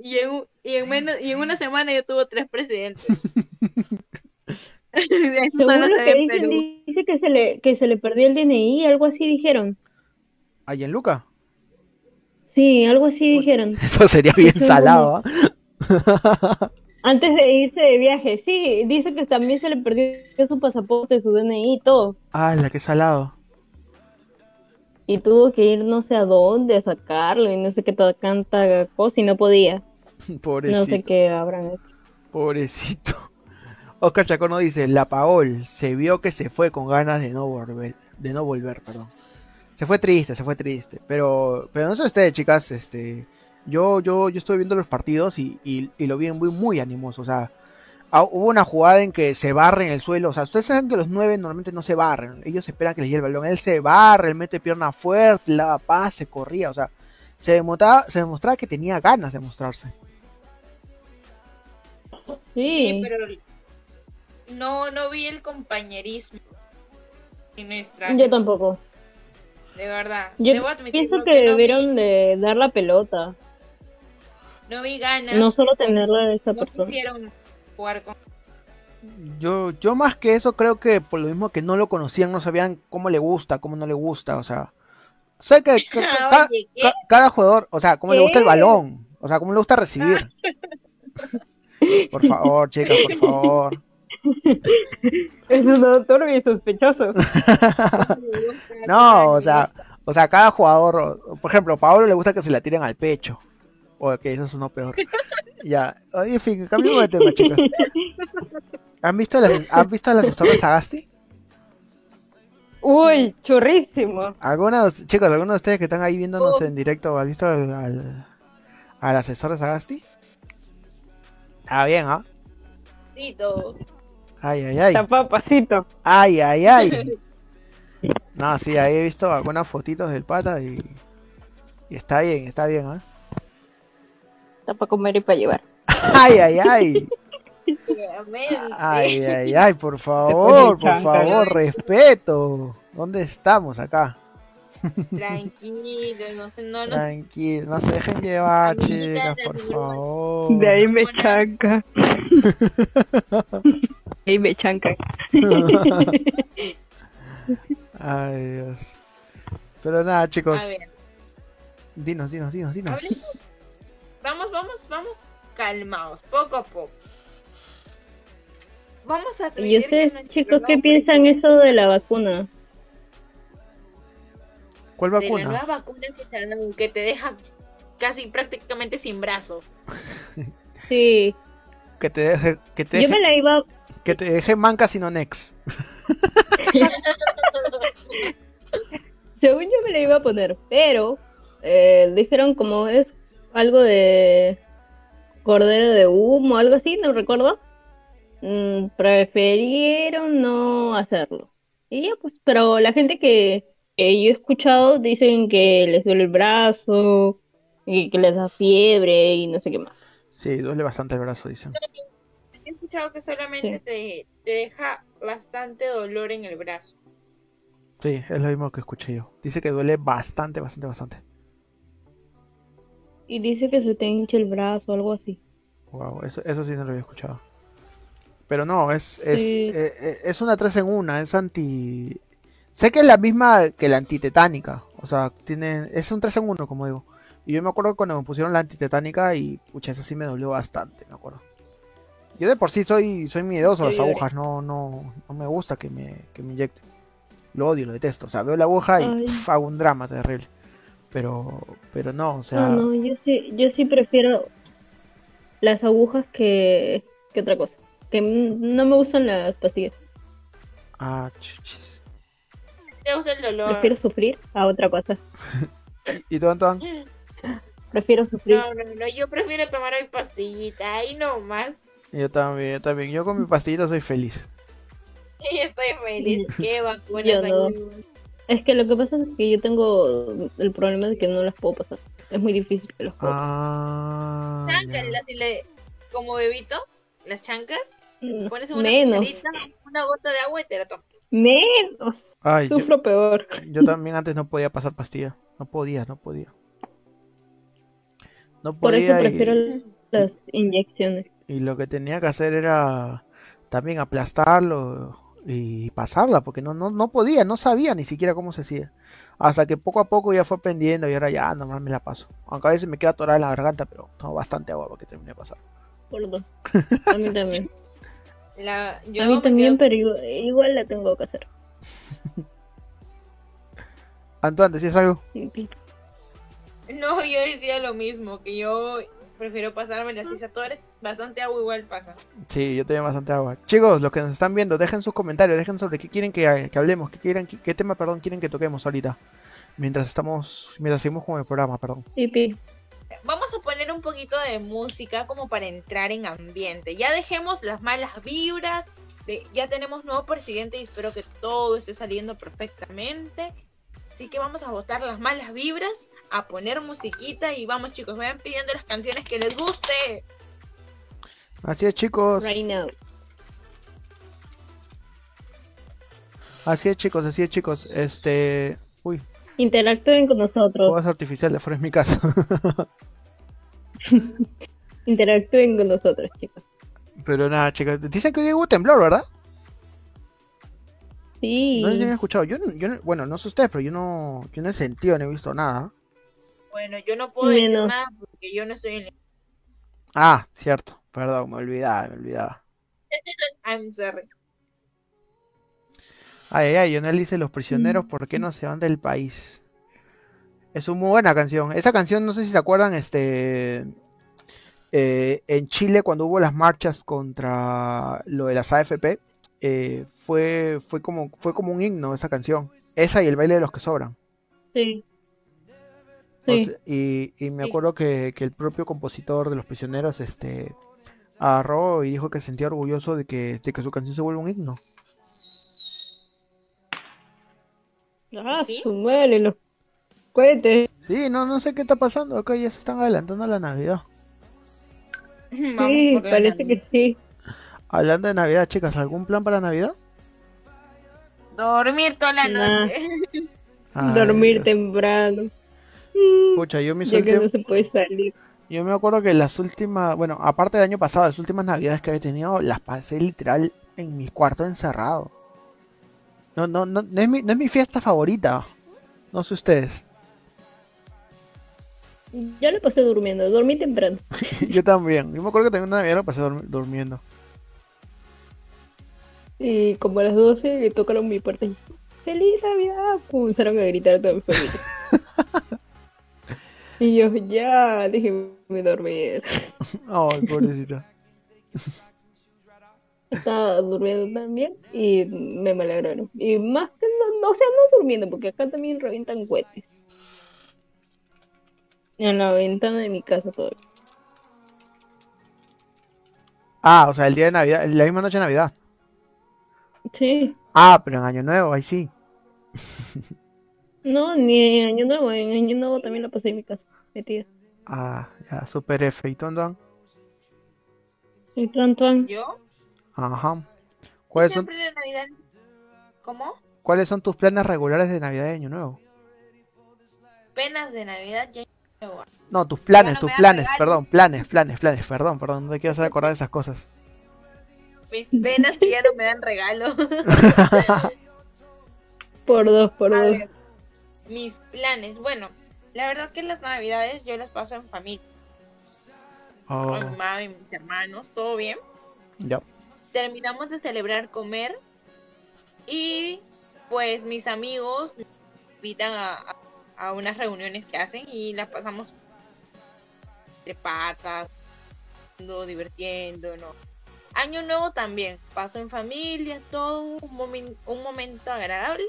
y, en, y, en menos, y en una semana ya tuvo tres presidentes. Según lo que dicen, dice que se, le, que se le perdió el DNI, algo así dijeron. ¿A Luca? Sí, algo así dijeron. Eso sería bien salado. ¿ah? Antes de irse de viaje, sí, dice que también se le perdió su pasaporte, su DNI y todo. Ah, la que salado. Y tuvo que ir no sé a dónde a sacarlo y no sé qué tanta cosa y no podía. Pobrecito. No sé qué habrán hecho. Pobrecito. Oscar Chacono dice, la Paol se vio que se fue con ganas de no volver, de no volver, perdón se fue triste, se fue triste. Pero, pero no sé ustedes, chicas, este, yo, yo, yo estoy viendo los partidos y, lo vi muy, muy animoso. O sea, ah, hubo una jugada en que se barre en el suelo. O sea, ustedes saben que los nueve normalmente no se barren. Ellos esperan que les llegue el balón. Él se barre, él mete pierna fuerte, lava paz, se corría. O sea, se demostraba, se demostraba que tenía ganas de mostrarse. Sí, pero no, no vi el compañerismo. Yo tampoco de verdad. Yo pienso que, debieron de dar la pelota. No vi ganas. No solo tenerla de esa no quisieron jugar con... Yo, yo más que eso creo que por lo mismo que no lo conocían, no sabían cómo le gusta, cómo no le gusta, o sea... Sé que, cada jugador, o sea, cómo le gusta el balón, o sea, cómo le gusta recibir. por favor, chicas, por favor. Es un doctor y sospechoso. no, o sea, o sea, cada jugador, por ejemplo, a Pablo le gusta que se la tiren al pecho. O que eso es uno peor. ya, oye, en fin, cambiamos de tema, chicos. ¿Han visto las, ¿han visto las historias de Sagasti? Uy, churrísimo. Algunos, chicos, algunos de ustedes que están ahí viéndonos en directo, ¿han visto al, al, asesor de Sagasti? Está bien, ¿ah? Sí, todo. Ay, ay, ay. papacito. Ay, ay, ay. No, sí, ahí he visto algunas fotitos del pata y, y está bien, está bien, ¿eh? Está para comer y para llevar. Ay, ay, ay. Ay, ay, ay, por favor, por favor, respeto. ¿Dónde estamos acá? Tranquilo, no, no, no. Tranquilo, no se dejen llevar, chicas, por favor. De ahí me chanca. ahí me chanca. Ay, Dios. Pero nada, chicos. Dinos, dinos, dinos, dinos. Vamos, vamos, vamos calmados, poco a poco. Vamos a ¿Y ustedes, chicos, qué piensan eso de la vacuna? ¿Cuál vacuna? De la nueva vacuna que, que te deja casi prácticamente sin brazo. sí. Que te deje, que te Yo me la iba que te deje manca sino nex. Según yo me la iba a poner, pero eh, dijeron como es algo de cordero de humo, algo así, no recuerdo. Mm, prefirieron no hacerlo. Y ya pues, pero la gente que yo he escuchado dicen que les duele el brazo y que les da fiebre y no sé qué más. Sí, duele bastante el brazo, dicen. Que solamente te, deja bastante dolor en el brazo. Sí, es lo mismo que escuché yo. Dice que duele bastante, bastante, bastante. Y dice que se te hincha el brazo, algo así. Wow, eso, eso sí no lo había escuchado. Pero no, es, es, eh, eh, es una 3 en 1, es anti, Sé que es la misma que la antitetánica. O sea, tiene, es un 3 en 1, como digo. Y yo me acuerdo cuando me pusieron la antitetánica y, pucha, esa sí me dolió bastante, me acuerdo. Yo de por sí soy, soy miedoso a las agujas, no, no, no me gusta que me, que me inyecten. Lo odio, lo detesto. O sea, veo la aguja y hago un drama terrible. Pero, pero no, o sea. No, no, yo sí, yo sí prefiero, las agujas que, que otra cosa. Que no me gustan las pastillas. Ah, chuchis. Te gusta el dolor. Prefiero sufrir a otra cosa. ¿Y tú, Antoine? Prefiero sufrir. No, no, no, yo prefiero tomar mi pastillita, ahí nomás. Yo también, yo también. Yo con mi pastillita soy feliz. Y estoy feliz. Qué vacunas no. Es que lo que pasa es que yo tengo el problema de que no las puedo pasar. Es muy difícil que. Ah. Las- y le- como bebito, las chancas, No, pones en una menos. una gota de agua y te la tomas. Menos. Ay, yo, Sufro peor. yo también antes no podía pasar pastilla. No podía, no podía. No Por eso podía y- prefiero las inyecciones. Y lo que tenía que hacer era también aplastarlo y pasarla, porque no, no, no podía, no sabía ni siquiera cómo se hacía. Hasta que poco a poco ya fue aprendiendo y ahora ya normal me la paso. Aunque a veces me queda atorada en la garganta, pero tomo bastante agua para que termine de pasar. Por dos. A mí también. La, yo A mí también, quedo- pero igual, igual la tengo que hacer. Antoine, ¿decías algo? No, yo decía lo mismo, que yo prefiero pasarme la sisa toda bastante agua igual pasa. Sí, yo tenía bastante agua. Chicos, los que nos están viendo, dejen sus comentarios, dejen sobre qué quieren que, que hablemos, qué, quieren, qué, qué tema, perdón, quieren que toquemos ahorita. Mientras estamos, mientras seguimos con el programa, perdón. Pipi. Vamos a poner un poquito de música como para entrar en ambiente. Ya dejemos las malas vibras. de- ya tenemos nuevo presidente y espero que todo esté saliendo perfectamente. Así que vamos a botar las malas vibras, a poner musiquita y vamos chicos, vayan pidiendo las canciones que les guste. Así es, chicos. Right now. Así es, chicos, así es, chicos. Este. Uy, Interactúen con nosotros. fuegos artificiales fuera de mi casa. Interactúen con nosotros, chicos. Pero nada, chicos. Dicen que hoy hubo temblor, ¿verdad? Sí. No sé si han escuchado. Yo, no- yo no- bueno, no sé ustedes, pero yo no, yo no he sentido, no he visto nada. Bueno, yo no puedo decir nada porque yo no estoy en... Ah, cierto. Perdón, me olvidaba, me olvidaba. I'm sorry. Ay, ay, Lionel dice Los prisioneros, ¿por qué no se van del país? Es una muy buena canción. Esa canción, no sé si se acuerdan, este. eh, en Chile, cuando hubo las marchas contra lo de las AFP, eh, fue, fue, como, fue como un himno esa canción. Esa y el baile de los que sobran. Sí. O Sí. sea, y, y me Sí. acuerdo que, que el propio compositor de Los Prisioneros este, agarró y dijo que se sentía orgulloso de que, de que su canción se vuelva un himno. Ah, ¿Sí? su madre, los cohetes. Sí, no, no sé qué está pasando. Acá ya se están adelantando a la Navidad. Sí, parece que sí. Hablando de Navidad, chicas, ¿algún plan para Navidad? Dormir toda la Nah. noche. Ay, Dormir Dios. temprano. Mm, Pucha, yo me ya que no se puede salir. Yo me acuerdo que las últimas, bueno, aparte del año pasado, las últimas navidades que había tenido, las pasé literal en mi cuarto encerrado. No, no, no, no es mi, no es mi fiesta favorita. No sé ustedes. Ya lo pasé durmiendo, dormí temprano. Yo también. Yo me acuerdo que también una navidad la pasé durmiendo. Y como a las 12 le tocaron mi puerta y ¡Feliz Navidad! Comenzaron a gritar a toda mi familia. y yo, ya, déjenme dormir. Ay, pobrecita. Estaba durmiendo también y me malagraron. Y más que no, no, o sea, no durmiendo, porque acá también revientan cohetes. En la ventana de mi casa todo. Ah, o sea, el día de Navidad, la misma noche de Navidad. Sí. Ah, pero en Año Nuevo, ahí sí. No, ni en Año Nuevo. En Año Nuevo también la pasé en mi casa, metida. Ah, ya, super F. ¿Y tú, Antoine? Y Tuan. ¿Yo? Ajá. ¿Cuáles son, Siempre de Navidad. ¿Cómo? ¿Cuáles son tus planes regulares de Navidad y Año Nuevo? Penas de Navidad No, tus planes, no tus me da planes, perdón, planes, planes, planes, perdón, perdón, no te quiero hacer acordar de esas cosas. Mis penas que ya no me dan regalo. Por dos, por A dos. ver, mis planes. Bueno, la verdad que las navidades yo las paso en familia. Oh, Con mi mamá y mis hermanos, todo bien. ya. Terminamos de celebrar comer. Y pues mis amigos me invitan a, a- a unas reuniones que hacen y las pasamos de patas, jugando, divirtiéndonos. Año nuevo también, paso en familia, todo un, momen- un momento agradable.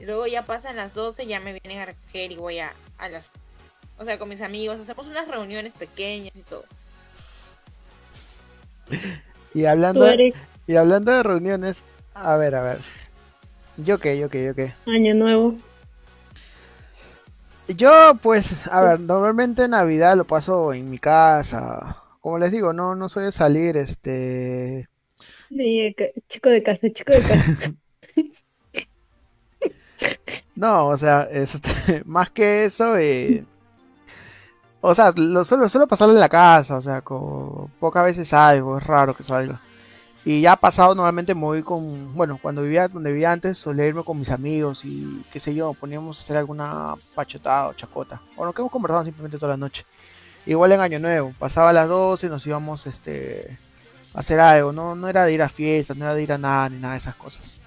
Luego ya pasan las 12, ya me vienen a recoger y voy a, a las... O sea, con mis amigos, hacemos unas reuniones pequeñas y todo. Y hablando, de, y hablando de reuniones, a ver, a ver. Yo qué, yo qué, yo qué. año nuevo. Yo, pues, a ver, normalmente Navidad lo paso en mi casa. Como les digo, no, no soy de salir, este. Sí, chico de casa, chico de casa. No, o sea, este, más que eso, eh, o sea, lo suelo, suelo pasarlo en la casa, o sea, co- pocas veces salgo, es raro que salga. Y ya pasado, normalmente me voy con, bueno, cuando vivía donde vivía antes, solía irme con mis amigos y qué sé yo, poníamos a hacer alguna pachotada o chacota, o lo que hemos conversado simplemente toda la noche. Igual en Año Nuevo, pasaba las 12 y nos íbamos, este, a hacer algo, no, no era de ir a fiestas, no era de ir a nada, ni nada de esas cosas.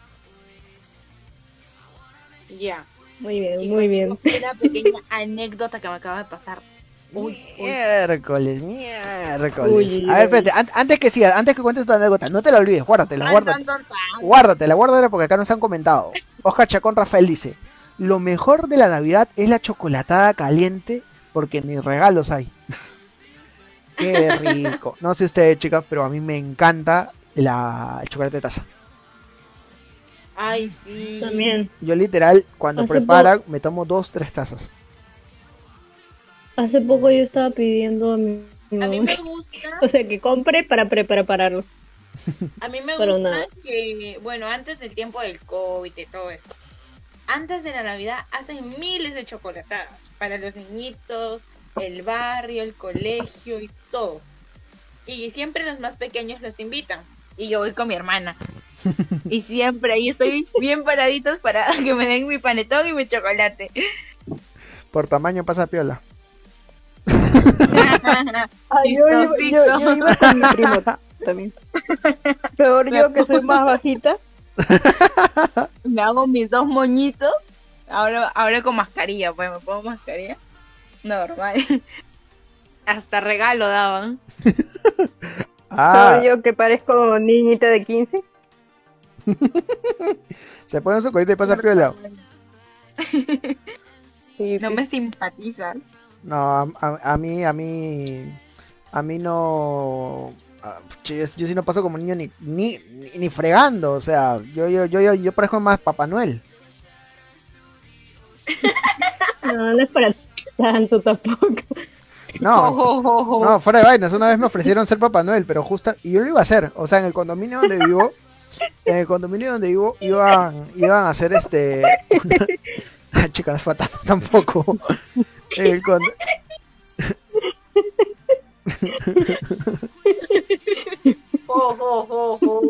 Ya. Muy bien, Chicos, muy bien. Una pequeña anécdota que me acaba de pasar. Uy, uy. Miércoles, miércoles. Uy, a ver, espérate, an- antes que sigas, antes que cuentes tu anécdota, no te la olvides, guárdatela, guárdatela, tan, tan, tan. guárdatela, guárdatela porque acá nos han comentado. Oscar Chacón Rafael dice, lo mejor de la Navidad es la chocolatada caliente porque ni regalos hay. Qué rico. No sé ustedes, chicas, pero a mí me encanta la el chocolate de taza. Ay, sí. También. Yo literal, cuando Hace preparan, me tomo dos, tres tazas. Hace poco yo estaba pidiendo a mi A mí me gusta, o sea, que compre para pre- prepararlo. a mí me Pero gusta nada. que, bueno, antes del tiempo del COVID y todo esto, antes de la Navidad hacen miles de chocolatadas para los niñitos, el barrio, el colegio y todo. Y siempre los más pequeños los invitan. Y yo voy con mi hermana. Y siempre ahí estoy bien paraditos para que me den mi panetón y mi chocolate. Por tamaño pasa piola. Ay, yo, yo- yo iba con mi primo también. Peor yo que soy más bajita. Me hago mis dos moñitos. Ahora, ahora con mascarilla, pues me pongo mascarilla. Normal. Hasta regalo daban. Ah, yo que parezco niñita de 15. se pone su colita y pasa piola. Sí, No sí. me simpatizas. No, a, a- a mí, a mí, a mí no, ah, yo, yo sí no paso como niño ni, ni, ni, ni fregando, o sea, yo, yo, yo, yo, yo parezco más Papá Noel. No, no es para tanto tampoco. No, no, fuera de vainas, una vez me ofrecieron ser Papá Noel, pero justa, y yo lo iba a hacer, o sea, en el condominio donde vivo, en el condominio donde vivo, iban, iban a hacer este, una... Ah, chica, no es fatal tampoco. En el jo.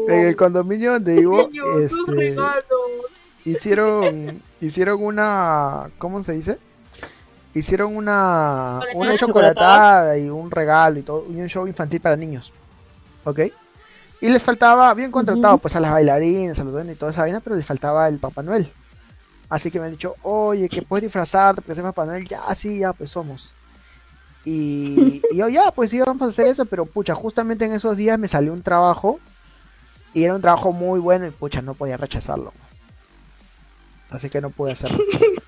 en el condominio donde vivo, este, hicieron hicieron una ¿cómo se dice? Hicieron una una chocolatada y un regalo y todo, y un show infantil para niños. ¿Ok? Y les faltaba, bien contratado, pues a las bailarinas, a los duendes y toda esa vaina, pero les faltaba el Papá Noel. Así que me han dicho, oye, que puedes disfrazarte porque ser Papá Noel. Ya, sí, ya, pues somos. Y, y yo, ya, pues sí, vamos a hacer eso, pero pucha, justamente en esos días me salió un trabajo y era un trabajo muy bueno y pucha, no podía rechazarlo. Así que no pude hacerlo.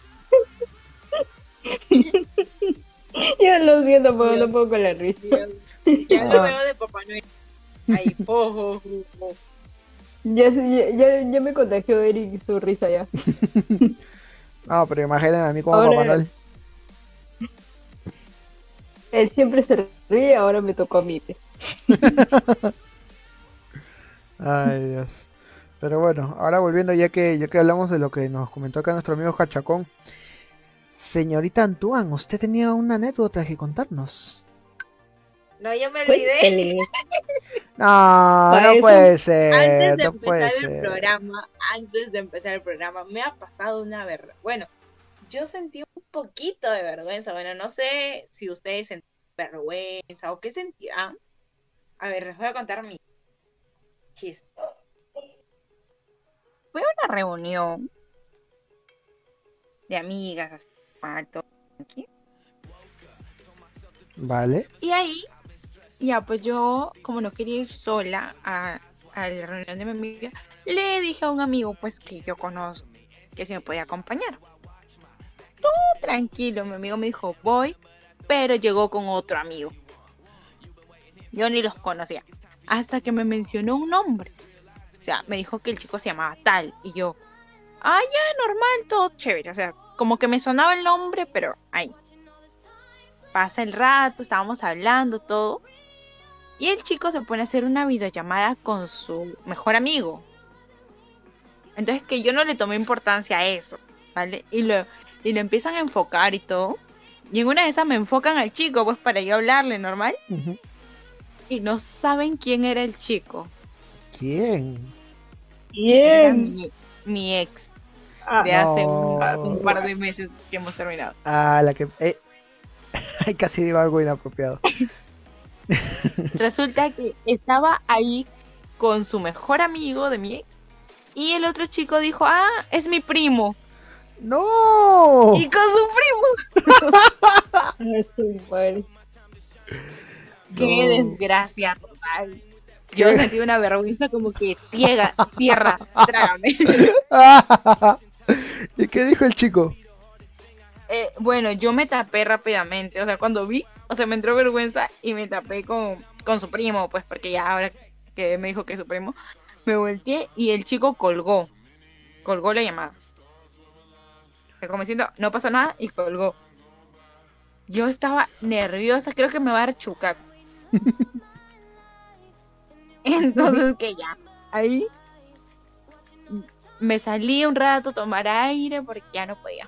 Yo lo siento, pero no puedo con la risa. Ya lo Ah. veo de Papá Noel. Ahí, jo, jo, jo, jo. Ya, ya, ya, ya me contagió Eric su risa ya. No, pero imaginen a mí como Ahora- Papá Noel. Él siempre se ríe, ahora me tocó a mí. Ay, Dios. Pero bueno, ahora volviendo ya que ya que hablamos de lo que nos comentó acá nuestro amigo Cachacón. Señorita Antoine, usted tenía una anécdota que contarnos. No, ya me olvidé. No, Para no eso- puede ser, Antes de no puede empezar el ser. programa, antes de empezar el programa, me ha pasado una vergüenza. Bueno, yo sentí un poquito de vergüenza. Bueno, no sé si ustedes sentían vergüenza o qué sentirán. A ver, les voy a contar mi chiste. Fue una reunión de amigas, así, todo, aquí. Vale. Y ahí Ya, pues yo, como no quería ir sola a, a la reunión de mi amiga, le dije a un amigo, pues que yo conozco, que si me podía acompañar. Todo tranquilo, mi amigo me dijo, voy, pero llegó con otro amigo. Yo ni los conocía. Hasta que me mencionó un nombre. O sea, me dijo que el chico se llamaba tal. Y yo, ah, ya, normal, todo chévere. O sea, como que me sonaba el nombre, pero ahí. Pasa el rato, estábamos hablando, todo. Y el chico se pone a hacer una videollamada con su mejor amigo. Entonces que yo no le tomé importancia a eso, ¿vale? Y lo, y lo empiezan a enfocar y todo. Y en una de esas me enfocan al chico, pues para yo hablarle normal. Y no saben quién era el chico. ¿Quién? Mi, mi ex Ah, de hace No. un, un par de meses que hemos terminado. Ah, la que. Eh. Ay, casi digo algo inapropiado. Resulta que estaba ahí con su mejor amigo de mi ex. Y el otro chico dijo, ah, es mi primo. ¡No! Y con su primo. Qué No. desgracia total. Yo ¿Qué? sentí una vergüenza como que tierra, tierra, trágame. ¿Y qué dijo el chico? Eh, bueno, yo me tapé rápidamente. O sea, cuando vi, o sea, me entró vergüenza y me tapé con, con su primo, pues porque ya ahora que me dijo que es su primo, me volteé y el chico colgó. Colgó la llamada. Como diciendo, no pasó nada y colgó. Yo estaba nerviosa, creo que me va a dar chucac. Entonces, que ya, ahí me salí un rato a tomar aire porque ya no podía.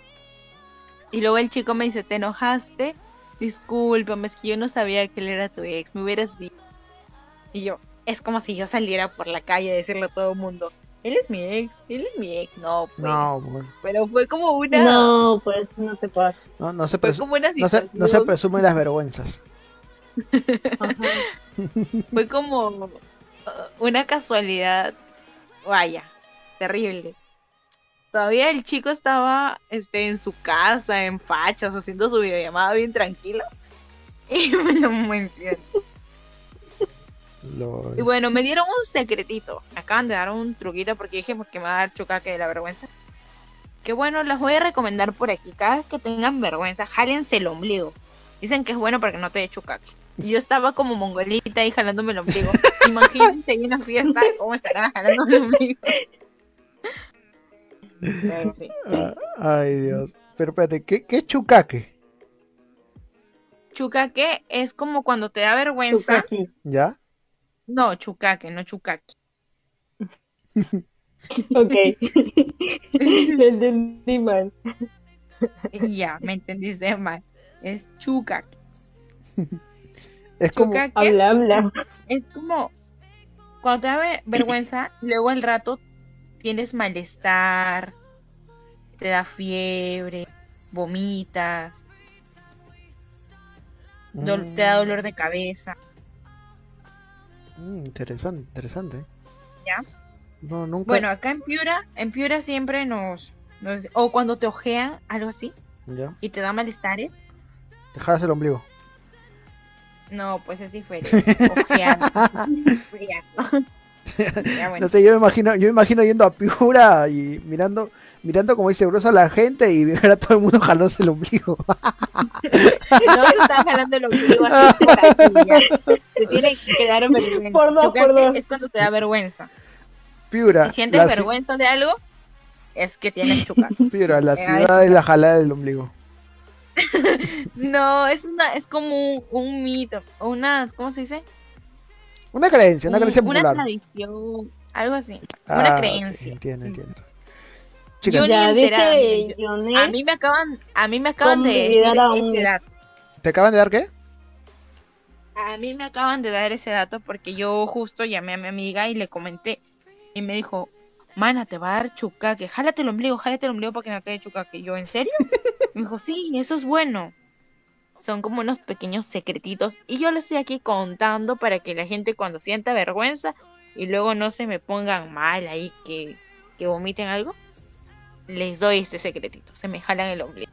Y luego el chico me dice, ¿te enojaste? Discúlpame, es que yo no sabía que él era tu ex, me hubieras dicho. Y yo, es como si yo saliera por la calle a decirle a todo el mundo, él es mi ex, él es mi ex. No, pues. No, Pero fue como una... No, pues no te pasa. no, no se, Fue como una no, situación... se, no se presumen las vergüenzas. Fue como uh, una casualidad, vaya, terrible. Todavía el chico estaba este, en su casa, en fachas, haciendo su videollamada bien tranquilo. Y me lo mencionó. Y bueno, me dieron un secretito. Me acaban de dar un truquito porque dije porque me va a dar chocaque de la vergüenza. Que bueno, las voy a recomendar por aquí. Cada vez que tengan vergüenza, jálense el ombligo. Dicen que es bueno para que no te dé chocaque. Y yo estaba como mongolita ahí jalándome el ombligo. Imagínense en una fiesta cómo estará jalando el ombligo. Sí. Ah, ay, Dios. Pero espérate, ¿qué, qué es chucaque? Chucaque es como cuando te da vergüenza. ¿Ya? No, chucaque, no chucaque. Ok. Lo entendí mal. Ya, me entendiste mal. Es chucaque. Es como. Chucaque Habla, habla. es como cuando te da ver- vergüenza, luego al rato tienes malestar, te da fiebre, vomitas, te da dolor de cabeza. Mm, interesante, interesante. ¿Ya? No, nunca. Bueno, acá en Piura, en Piura siempre nos, nos- o cuando te ojean, algo así, Ya. y te da malestares, Te jalas el ombligo. no, pues es diferente. Ojear. No sé, yo me imagino, yo me imagino yendo a Piura y mirando, mirando como dice grueso a la gente y ver a todo el mundo jalándose el ombligo. No se está jalando el ombligo así por aquí, ya. Te tiene que dar vergüenza. Por dos, Chocaque por dos. es cuando te da vergüenza. Piura, Si sientes ci- vergüenza de algo, es que tienes chucar. Piura, la ciudad de la jalada del ombligo. No, es una, es como un, un mito, una, ¿cómo se dice? Una creencia, una Un- creencia una popular. tradición, algo así, Ah, una ok, creencia. Entiendo, Sí. entiendo. Chicas, Ya enterada, dice yo- Yoné. A mí me acaban, a mí me acaban de decir a ese dato. ¿te acaban de dar qué? A mí me acaban de dar ese dato porque yo justo llamé a mi amiga y le comenté y me dijo, mana, te va a dar chucaque, jálate el ombligo, jálate el ombligo para que no te dé chucaque. Y yo, ¿en serio? me dijo, sí, eso es bueno. Son como unos pequeños secretitos y yo lo estoy aquí contando para que la gente cuando sienta vergüenza y luego no se me pongan mal ahí que, que vomiten algo, les doy este secretito, se me jalan el ombligo.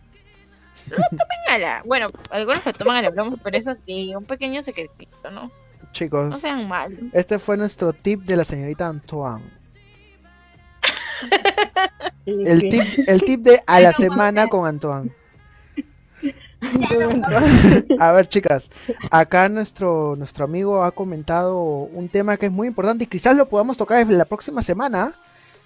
No tomen a la... Bueno, algunos lo toman a la broma, pero eso sí, un pequeño secretito, ¿no? chicos, No sean malos. este fue nuestro tip de la señorita Antoine. El tip, el tip de a la semana con Antoine. A ver, chicas, acá nuestro, nuestro amigo ha comentado un tema que es muy importante y quizás lo podamos tocar la próxima semana.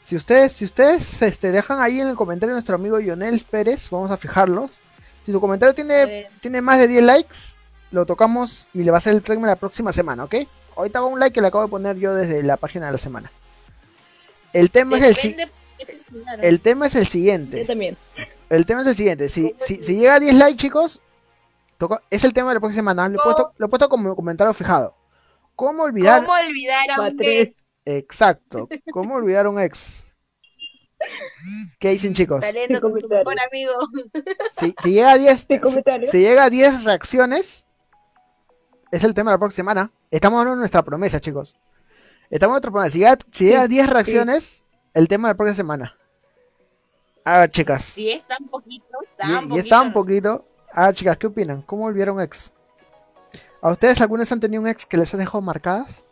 Si ustedes, si ustedes este, dejan ahí en el comentario nuestro amigo Lionel Pérez, vamos a fijarlos. Si su comentario tiene, tiene más de 10 likes, lo tocamos y le va a hacer el premio la próxima semana, ¿ok? Ahorita hago un like que le acabo de poner yo desde la página de la semana. El tema es el, el tema es el Yo siguiente. también. El tema es el siguiente. Si, si, si llega a 10 likes, chicos, toca- es el tema de la próxima semana. Lo he puesto, lo he puesto como comentario fijado. ¿Cómo olvidar? ¿Cómo olvidar a un ex Exacto. ¿Cómo olvidar a un ex? ¿Qué dicen, chicos? saliendo Sin con tu mejor amigo? Si, si llega a 10, Sin si, llega a 10 reacciones, es el tema de la próxima semana. Estamos en nuestra promesa, chicos. Estamos en nuestra promesa. Si llega, si llega a 10 reacciones, el tema de la próxima semana. A ver, chicas. Si es tan poquito, Y, tan y poquito. está un poquito. A ver, chicas, ¿qué opinan? ¿Cómo olvidaron un ex? ¿A ustedes algunas han tenido un ex que les ha dejado marcadas?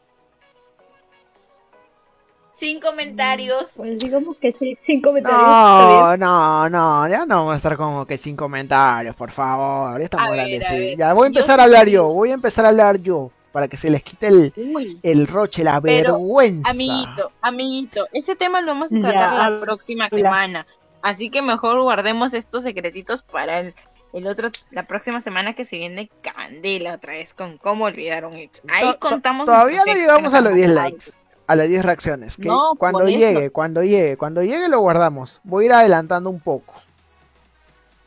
Sin comentarios. Pues digamos que sí, sin comentarios. No, no, no, ya no vamos a estar como que sin comentarios, por favor. Ya estamos grandes, sí. Ya voy a Yo empezar a hablar yo, voy a empezar a hablar yo, para que se les quite el, Uy, el roche, la Pero, vergüenza. amiguito, amiguito, ese tema lo vamos a Ya, tratar la próxima semana. Así que mejor guardemos estos secretitos para el, el otro, la próxima semana que se viene candela otra vez con cómo olvidar un ex. Ahí To- to- contamos. Todavía no llegamos a los 10 marcado. likes, a las 10 reacciones. Que No, cuando eso. llegue, cuando llegue, cuando llegue lo guardamos. Voy a ir adelantando un poco.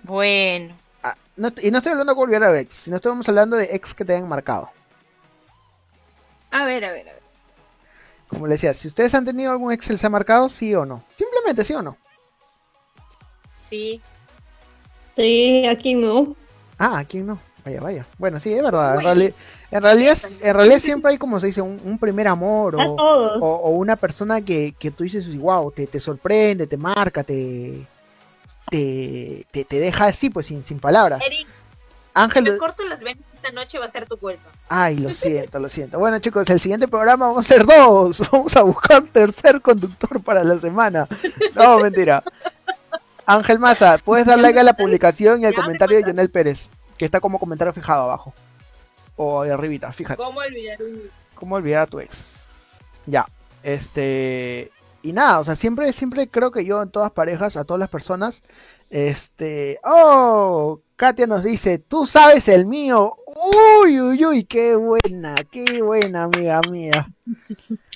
Bueno, Ah, no- y no estoy hablando de olvidar a ex, sino estamos hablando de ex que te hayan marcado. a ver, a ver, a ver. Como les decía, si ustedes han tenido algún ex que les ha marcado, sí o no. Simplemente sí o no. Sí. Sí, aquí no. Ah, ¿quién no? Vaya, vaya. Bueno, sí, es verdad. En, realidad, en realidad siempre hay, como se dice, un, un primer amor o, todos. o- o una persona que, que tú dices, wow, te, te sorprende, te marca, te, te, te, te deja así, pues sin, sin palabras. Eric, Ángel, me corto las venas esta noche, va a ser tu culpa. ay, lo siento, lo siento. Bueno, chicos, el siguiente programa vamos a ser dos. Vamos a buscar tercer conductor para la semana. No, mentira. Ángel Maza, puedes dar like a la publicación y al comentario de Jonel Pérez, que está como comentario fijado abajo. O ahí arribita, fíjate. ¿Cómo olvidar un? ¿Cómo olvidar a tu ex? Ya, este... Y nada, o sea, siempre, siempre creo que yo en todas parejas, a todas las personas, este... ¡Oh! Katia nos dice, tú sabes el mío. Uy, uy, uy, qué buena, qué buena, amiga mía.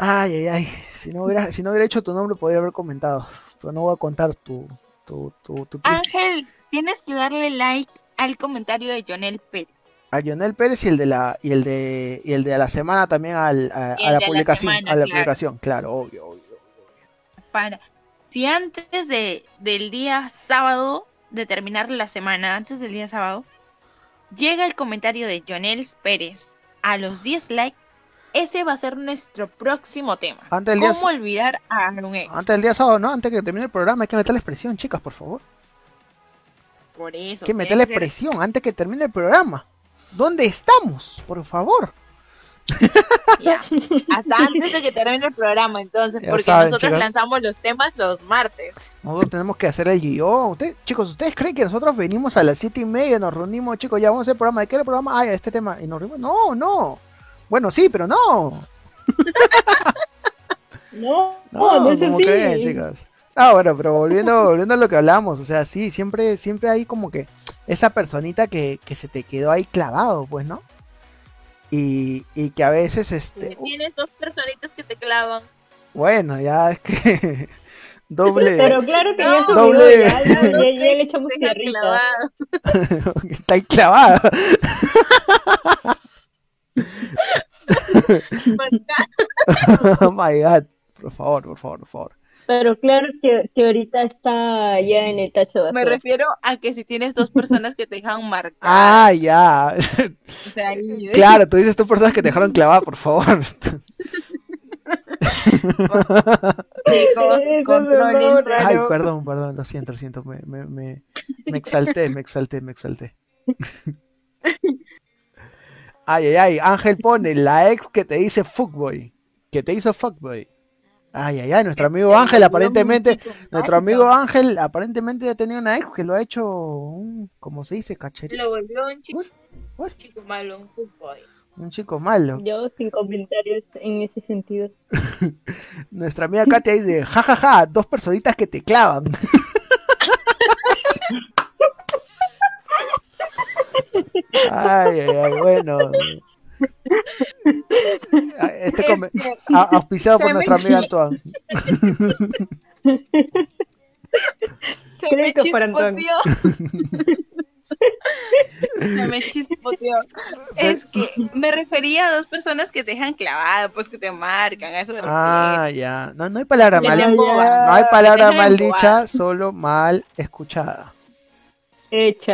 Ay, ay, ay. Si no hubiera, si no hubiera hecho tu nombre, podría haber comentado. Pero no voy a contar tu, tu, tu, tu Ángel, tienes que darle like al comentario de Jonel Pérez. a Lionel Pérez y el de la y el de y el de la semana también al- a, a la de la publicación semana, a la claro. publicación claro obvio obvio Para, si antes de, del día sábado, de terminar la semana, antes del día sábado, llega el comentario de Jonel Pérez a los 10 likes, ese va a ser nuestro próximo tema. antes del día ¿Cómo olvidar a ex? antes del día sábado no antes que termine el programa hay que meterle expresión chicas por favor. Por eso. hay que meterle ser- expresión antes que termine el programa. Dónde estamos por favor. Ya, Hasta antes de que termine el programa, entonces, Ya porque saben, nosotros chicas. lanzamos los temas los martes. nosotros tenemos que hacer el guion. Ustedes, chicos ustedes creen que nosotros venimos a las siete y media nos reunimos chicos ya vamos a hacer el programa de qué era el programa ah este tema. Y nos reunimos. No no bueno sí pero no No, No, no, es como creen, chicas. Ah, bueno, pero volviendo, volviendo a lo que hablamos, o sea, sí, siempre, siempre hay como que esa personita que, que se te quedó ahí clavado, pues, ¿no? Y, y que a veces, este, Tienes dos personitas que te clavan. bueno, ya es que doble, Pero claro que ya No, se doble. ya, ya, ya, ya le echamos clavado. que está ahí clavada. Oh my god, por favor, por favor, por favor. Pero claro que, que ahorita está ya en el tacho de Me refiero a que si tienes dos personas que te dejan marcar, Ah, ya. o sea, ahí, ¿ves? claro, tú dices tú personas que te dejaron clavada, por favor. chicos, raro. Ay, perdón, perdón, lo siento, lo siento, me, me, me, me exalté, me exalté, me exalté. Ay, ay, ay. Ángel pone la ex que te dice fuckboy. Que te hizo fuckboy. Ay, ay, ay. Nuestro amigo Ángel, aparentemente. Nuestro amigo Ángel, aparentemente ha tenido una ex que lo ha hecho. Un, como se dice, cacherito. Lo volvió un chico, Uy, uy. chico malo, un footboy. Un chico malo. Yo sin comentarios en ese sentido. Nuestra amiga Katia dice: jajaja, ja, ja, dos personitas que te clavan. Ay, ay, ay, bueno. Este Es come- que a- auspiciado por nuestra amiga Antoine. se me chispoteó. se me chispoteó. Es que me refería a dos personas que te dejan clavado, pues que te marcan, a eso me. Ah, ya. No, no hay palabra mal. emboban. No hay palabra mal dicha, solo mal escuchada. Hecha.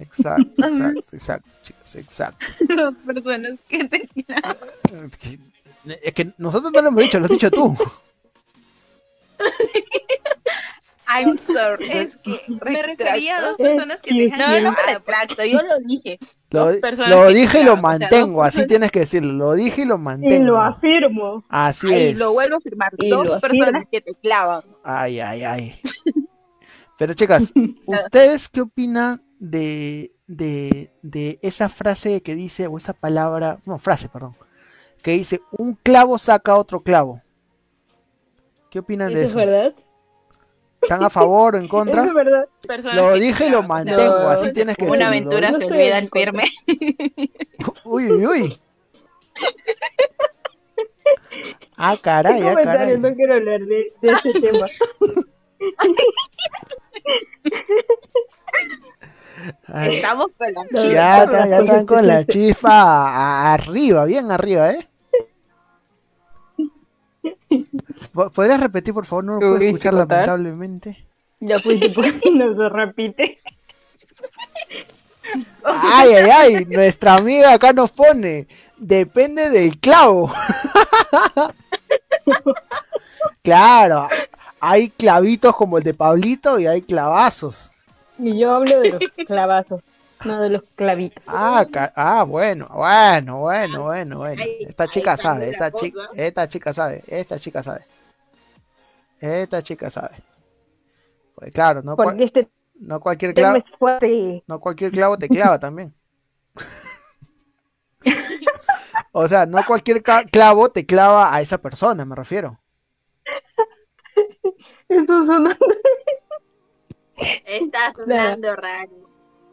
Exacto, exacto, exacto, chicos, exacto. Dos personas que te clavan. Es que nosotros no lo hemos dicho, lo has dicho tú. I'm sorry. Es que me refería a dos personas que te dejan No, no me retracto, yo lo dije. Lo, Dos personas lo dije y lo o sea, dos mantengo, así tienes que decirlo. Lo dije y lo Y lo mantengo. afirmo. Así Ay, es. lo vuelvo a afirmar. Y dos personas que te clavan. Ay, ay, ay. Pero chicas, ¿ustedes qué opinan de, de, de esa frase que dice, o esa palabra, no, frase, perdón, que dice, un clavo saca otro clavo? ¿Qué opinan de ¿Eso es verdad? ¿Están a favor o en contra? es verdad. Personas Lo dije y lo mantengo, No, así tienes que Una decirlo. aventura No se olvida en al firme. Uy, uy, uy. Ah, caray, ¿Qué ah, caray. No quiero hablar de, de ese tema. Ay, Estamos con la chica. ya, está- están con la chispa arriba, bien arriba, ¿eh? Po- ¿Podrías repetir, por favor? No lo puedo ¿Pudiste escuchar contar? lamentablemente. Ya fuiste porque no se repite. Ay, ay, ay, nuestra amiga acá nos pone, depende del clavo. claro, hay clavitos como el de Pablito y hay clavazos. Y yo hablo de los clavazos, no de los clavitos. Ah, ah, bueno, bueno, bueno, bueno, bueno. Esta chica sabe, esta cosa. esta chica sabe, esta chica sabe. Esta chica sabe. Pues claro, no, cual- este no cualquier clavo, no cualquier clavo te clava también. O sea, no cualquier clavo te clava a esa persona, me refiero. Eso sonando. Está sonando raro.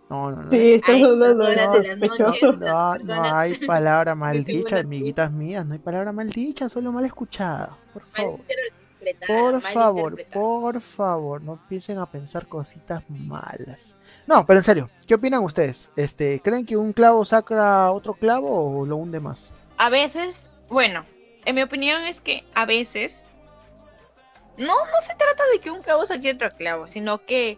No, no, no. Sí, está sonando. noche. No, no hay palabra maldicha, una- amiguitas mías, no hay palabra maldicha, solo mal escuchada, por favor. Por favor, por favor, no empiecen a pensar cositas malas. No, pero en serio, ¿qué opinan ustedes? Este, ¿creen que un clavo saca otro clavo o lo hunde más? A veces, bueno, en mi opinión es que a veces no, no se trata de que un clavo saque otro clavo, sino que,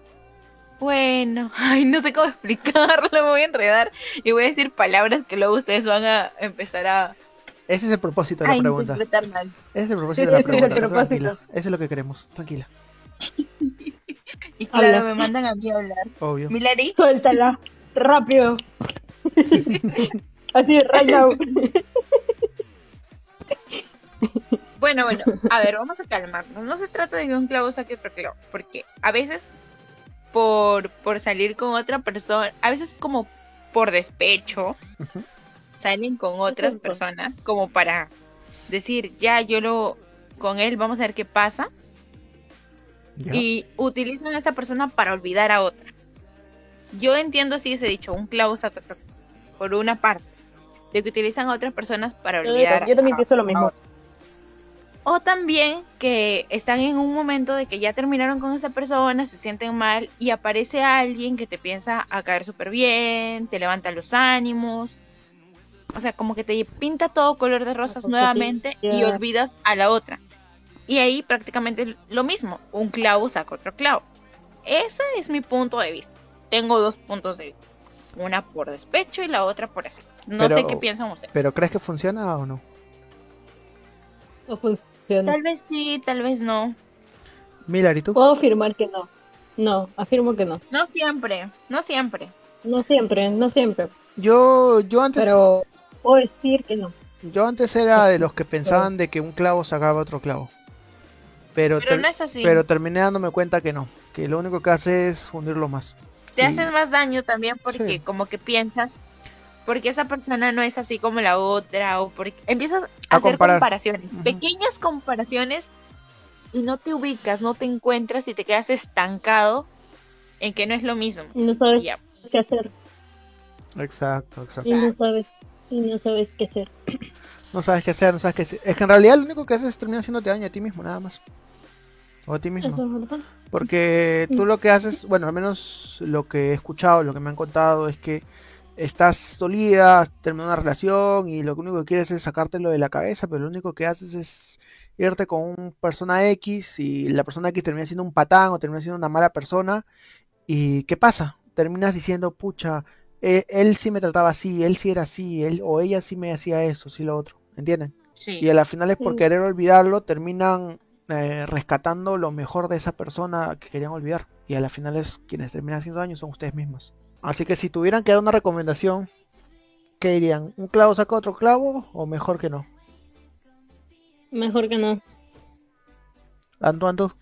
bueno, ay, no sé cómo explicarlo, me voy a enredar y voy a decir palabras que luego ustedes van a empezar a, Ese es el propósito de la pregunta. interpretar mal. Ese es el propósito de la pregunta. Tranquila. Eso es lo que queremos. Tranquila. Y claro, Habla. me mandan a mí a hablar. Obvio. Milari, Suéltala, rápido. Así, right now. Bueno, bueno, a ver, vamos a calmarnos. No se trata de que un clavo saque otro clavo, porque a veces por, por salir con otra persona, a veces como por despecho, salen con otras personas como para decir, ya yo lo con él, vamos a ver qué pasa, y utilizan a esa persona para olvidar a otra. Yo entiendo así ese dicho, un clavo saca otro clavo, por una parte, de que utilizan a otras personas para Yo, olvidar. yo también a- pienso lo a mismo. otra. O también que están en un momento de que ya terminaron con esa persona, se sienten mal y aparece alguien que te piensa a caer súper bien, te levanta los ánimos. O sea, como que te pinta todo color de rosas nuevamente te- y olvidas a la otra. Y ahí prácticamente lo mismo, un clavo saca otro clavo. Ese es mi punto de vista. Tengo dos puntos de vista. Una por despecho y la otra por así. No sé qué piensan ustedes. ¿Pero crees que funciona o no? No funciona. Tal vez sí, tal vez no. Miller, ¿y tú? Puedo afirmar que no. No, afirmo que no. No siempre, no siempre. No siempre, no siempre. Yo, yo antes, Pero puedo decir que no. yo antes era de los que pensaban de que un clavo sacaba otro clavo. Pero, no es así. pero terminé dándome cuenta que no, que lo único que hace es hundirlo más. Te Sí. hacen más daño también porque Sí. como que piensas, porque esa persona no es así como la otra, o porque empiezas a, A hacer comparar. comparaciones, pequeñas comparaciones, y no te ubicas, no te encuentras y te quedas estancado en que no es lo mismo. Y no sabes ya. qué hacer. Exacto, exacto. Y no sabes. Y no sabes qué hacer. No sabes qué hacer, no sabes qué hacer. Es que en realidad lo único que haces es terminar haciéndote daño a ti mismo, nada más. O a ti mismo. Porque tú lo que haces, bueno, al menos lo que he escuchado, lo que me han contado es que estás dolida, has terminado una relación y lo único que quieres es sacártelo de la cabeza, pero lo único que haces es irte con un persona X y la persona X termina siendo un patán o termina siendo una mala persona. ¿Y qué pasa? Terminas diciendo, pucha, eh, él sí me trataba así, él sí era así, él o ella sí me hacía eso, sí lo otro, ¿entienden? Sí. Y a la final es por querer olvidarlo, terminan eh, rescatando lo mejor de esa persona que querían olvidar. Y a la final es quienes terminan haciendo daño son ustedes mismos. Así que si tuvieran que dar una recomendación, ¿qué dirían? ¿Un clavo saca otro clavo o mejor que no? Mejor que no. Anto, Anto.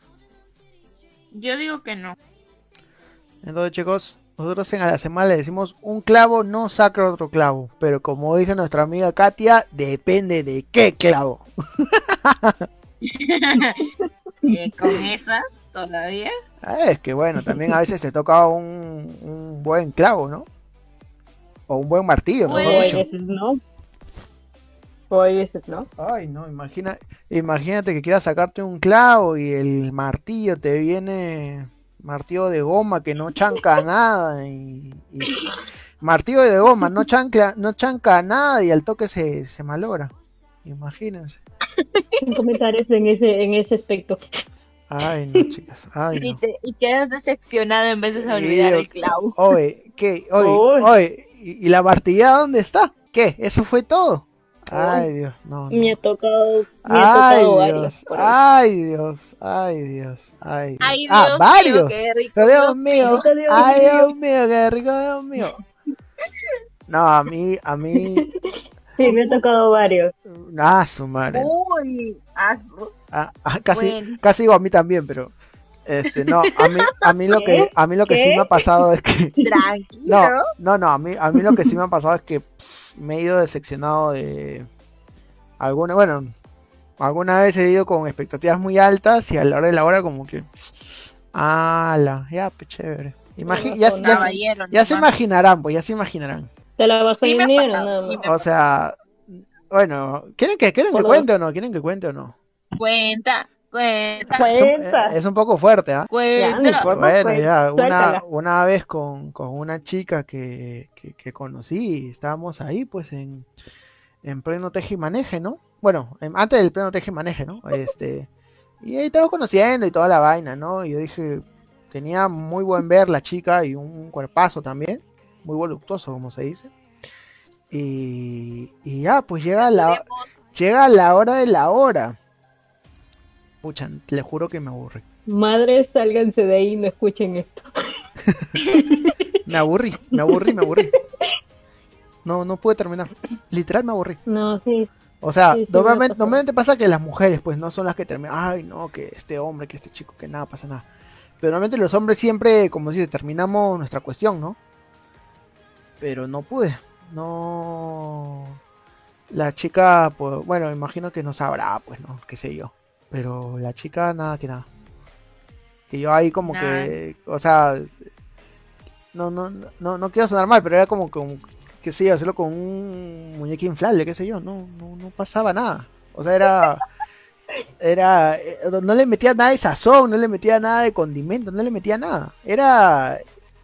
Yo digo que no. Entonces, chicos, nosotros en a la semana le decimos un clavo no saca otro clavo. Pero como dice nuestra amiga Katia, depende de qué clavo. Eh, con esas todavía. Ah, Es que bueno, también a veces te toca un, un buen clavo, ¿no? O un buen martillo, O mejor hay dicho. veces no. O hay veces no. Ay, no, imagina, imagínate que quieras sacarte un clavo y el martillo te viene martillo de goma que no chanca nada y, y- martillo de goma no chancla, no chanca nada y al toque se, se malogra. Imagínense. Sin comentarios en ese, en ese aspecto. Ay, no, chicas. Ay, Y, no. te, y quedas decepcionado en vez de olvidar el clavo. Oye, ¿qué? Oye, oye, ¿y, y la martillada dónde está? ¿Qué? ¿Eso fue todo? Ay, Dios, no. no. Me ha tocado, me ha Ay, tocado varios. Dios, ahí. ay, Dios, ay, Dios, ay, Dios. Ay, Dios ah, mío, varios. qué rico. Pero Dios mío, rico, Dios ay, mío. Dios mío, qué rico, Dios mío. No, a mí, a mí, Sí, me ha tocado varios. ah, su madre. Uy, asu. Ah, ah, casi, Bueno. casi digo a mí también, pero, este, no, a mí, a mí lo que, a mí lo que sí me ha pasado es que, Tranquilo. no, no, no, a mí, a mí lo que sí me ha pasado es que pff, me he ido decepcionado de alguna, bueno, alguna vez he ido con expectativas muy altas y a la hora de la hora como que, ala, ya, pues chévere. Imagi- ya, ya, se- ya imaginarán, pues ya se imaginarán. Te la vas a Sí pasado, sí O sea, bueno, ¿quieren que, quieren que Por cuente o no? ¿Quieren que cuente o no? Cuenta, cuenta, Pues, Es un, Cuenta. es un poco fuerte, ¿ah? Cuenta. Bueno, pues, ya, una, suéltala. una vez con, con una chica que, que, que conocí, estábamos ahí, pues, en, en pleno teje y maneje, ¿no? Bueno, en- antes del pleno teje y maneje, ¿no? Este, y ahí estaba conociendo y toda la vaina, ¿no? Y yo dije, tenía muy buen ver la chica y un cuerpazo también, muy voluptuoso, como se dice. Y, y ya, pues llega la, llega la hora de la hora. Pucha, le juro que me aburrí. Madres, sálganse de ahí y no escuchen esto. Me aburrí, me aburrí, me aburrí. No, no pude terminar. Literal me aburrí. No, sí. O sea, Sí, sí, normalmente pasa que las mujeres, pues, no son las que terminan. Ay, no, que este hombre, que este chico, que nada, pasa nada. Pero normalmente los hombres siempre, como dice, terminamos nuestra cuestión, ¿no? Pero no pude. No. La chica, pues, bueno, imagino que no sabrá, pues, ¿no? Qué sé yo. Pero la chica, nada que nada. Y yo ahí como que, o sea, no, no, no, no quiero sonar mal, pero era como, como qué sé yo, hacerlo con un muñeco inflable, qué sé yo, no, no, no pasaba nada. O sea, era, era, eh, no le metía nada de sazón, no le metía nada de condimento, no le metía nada. Era,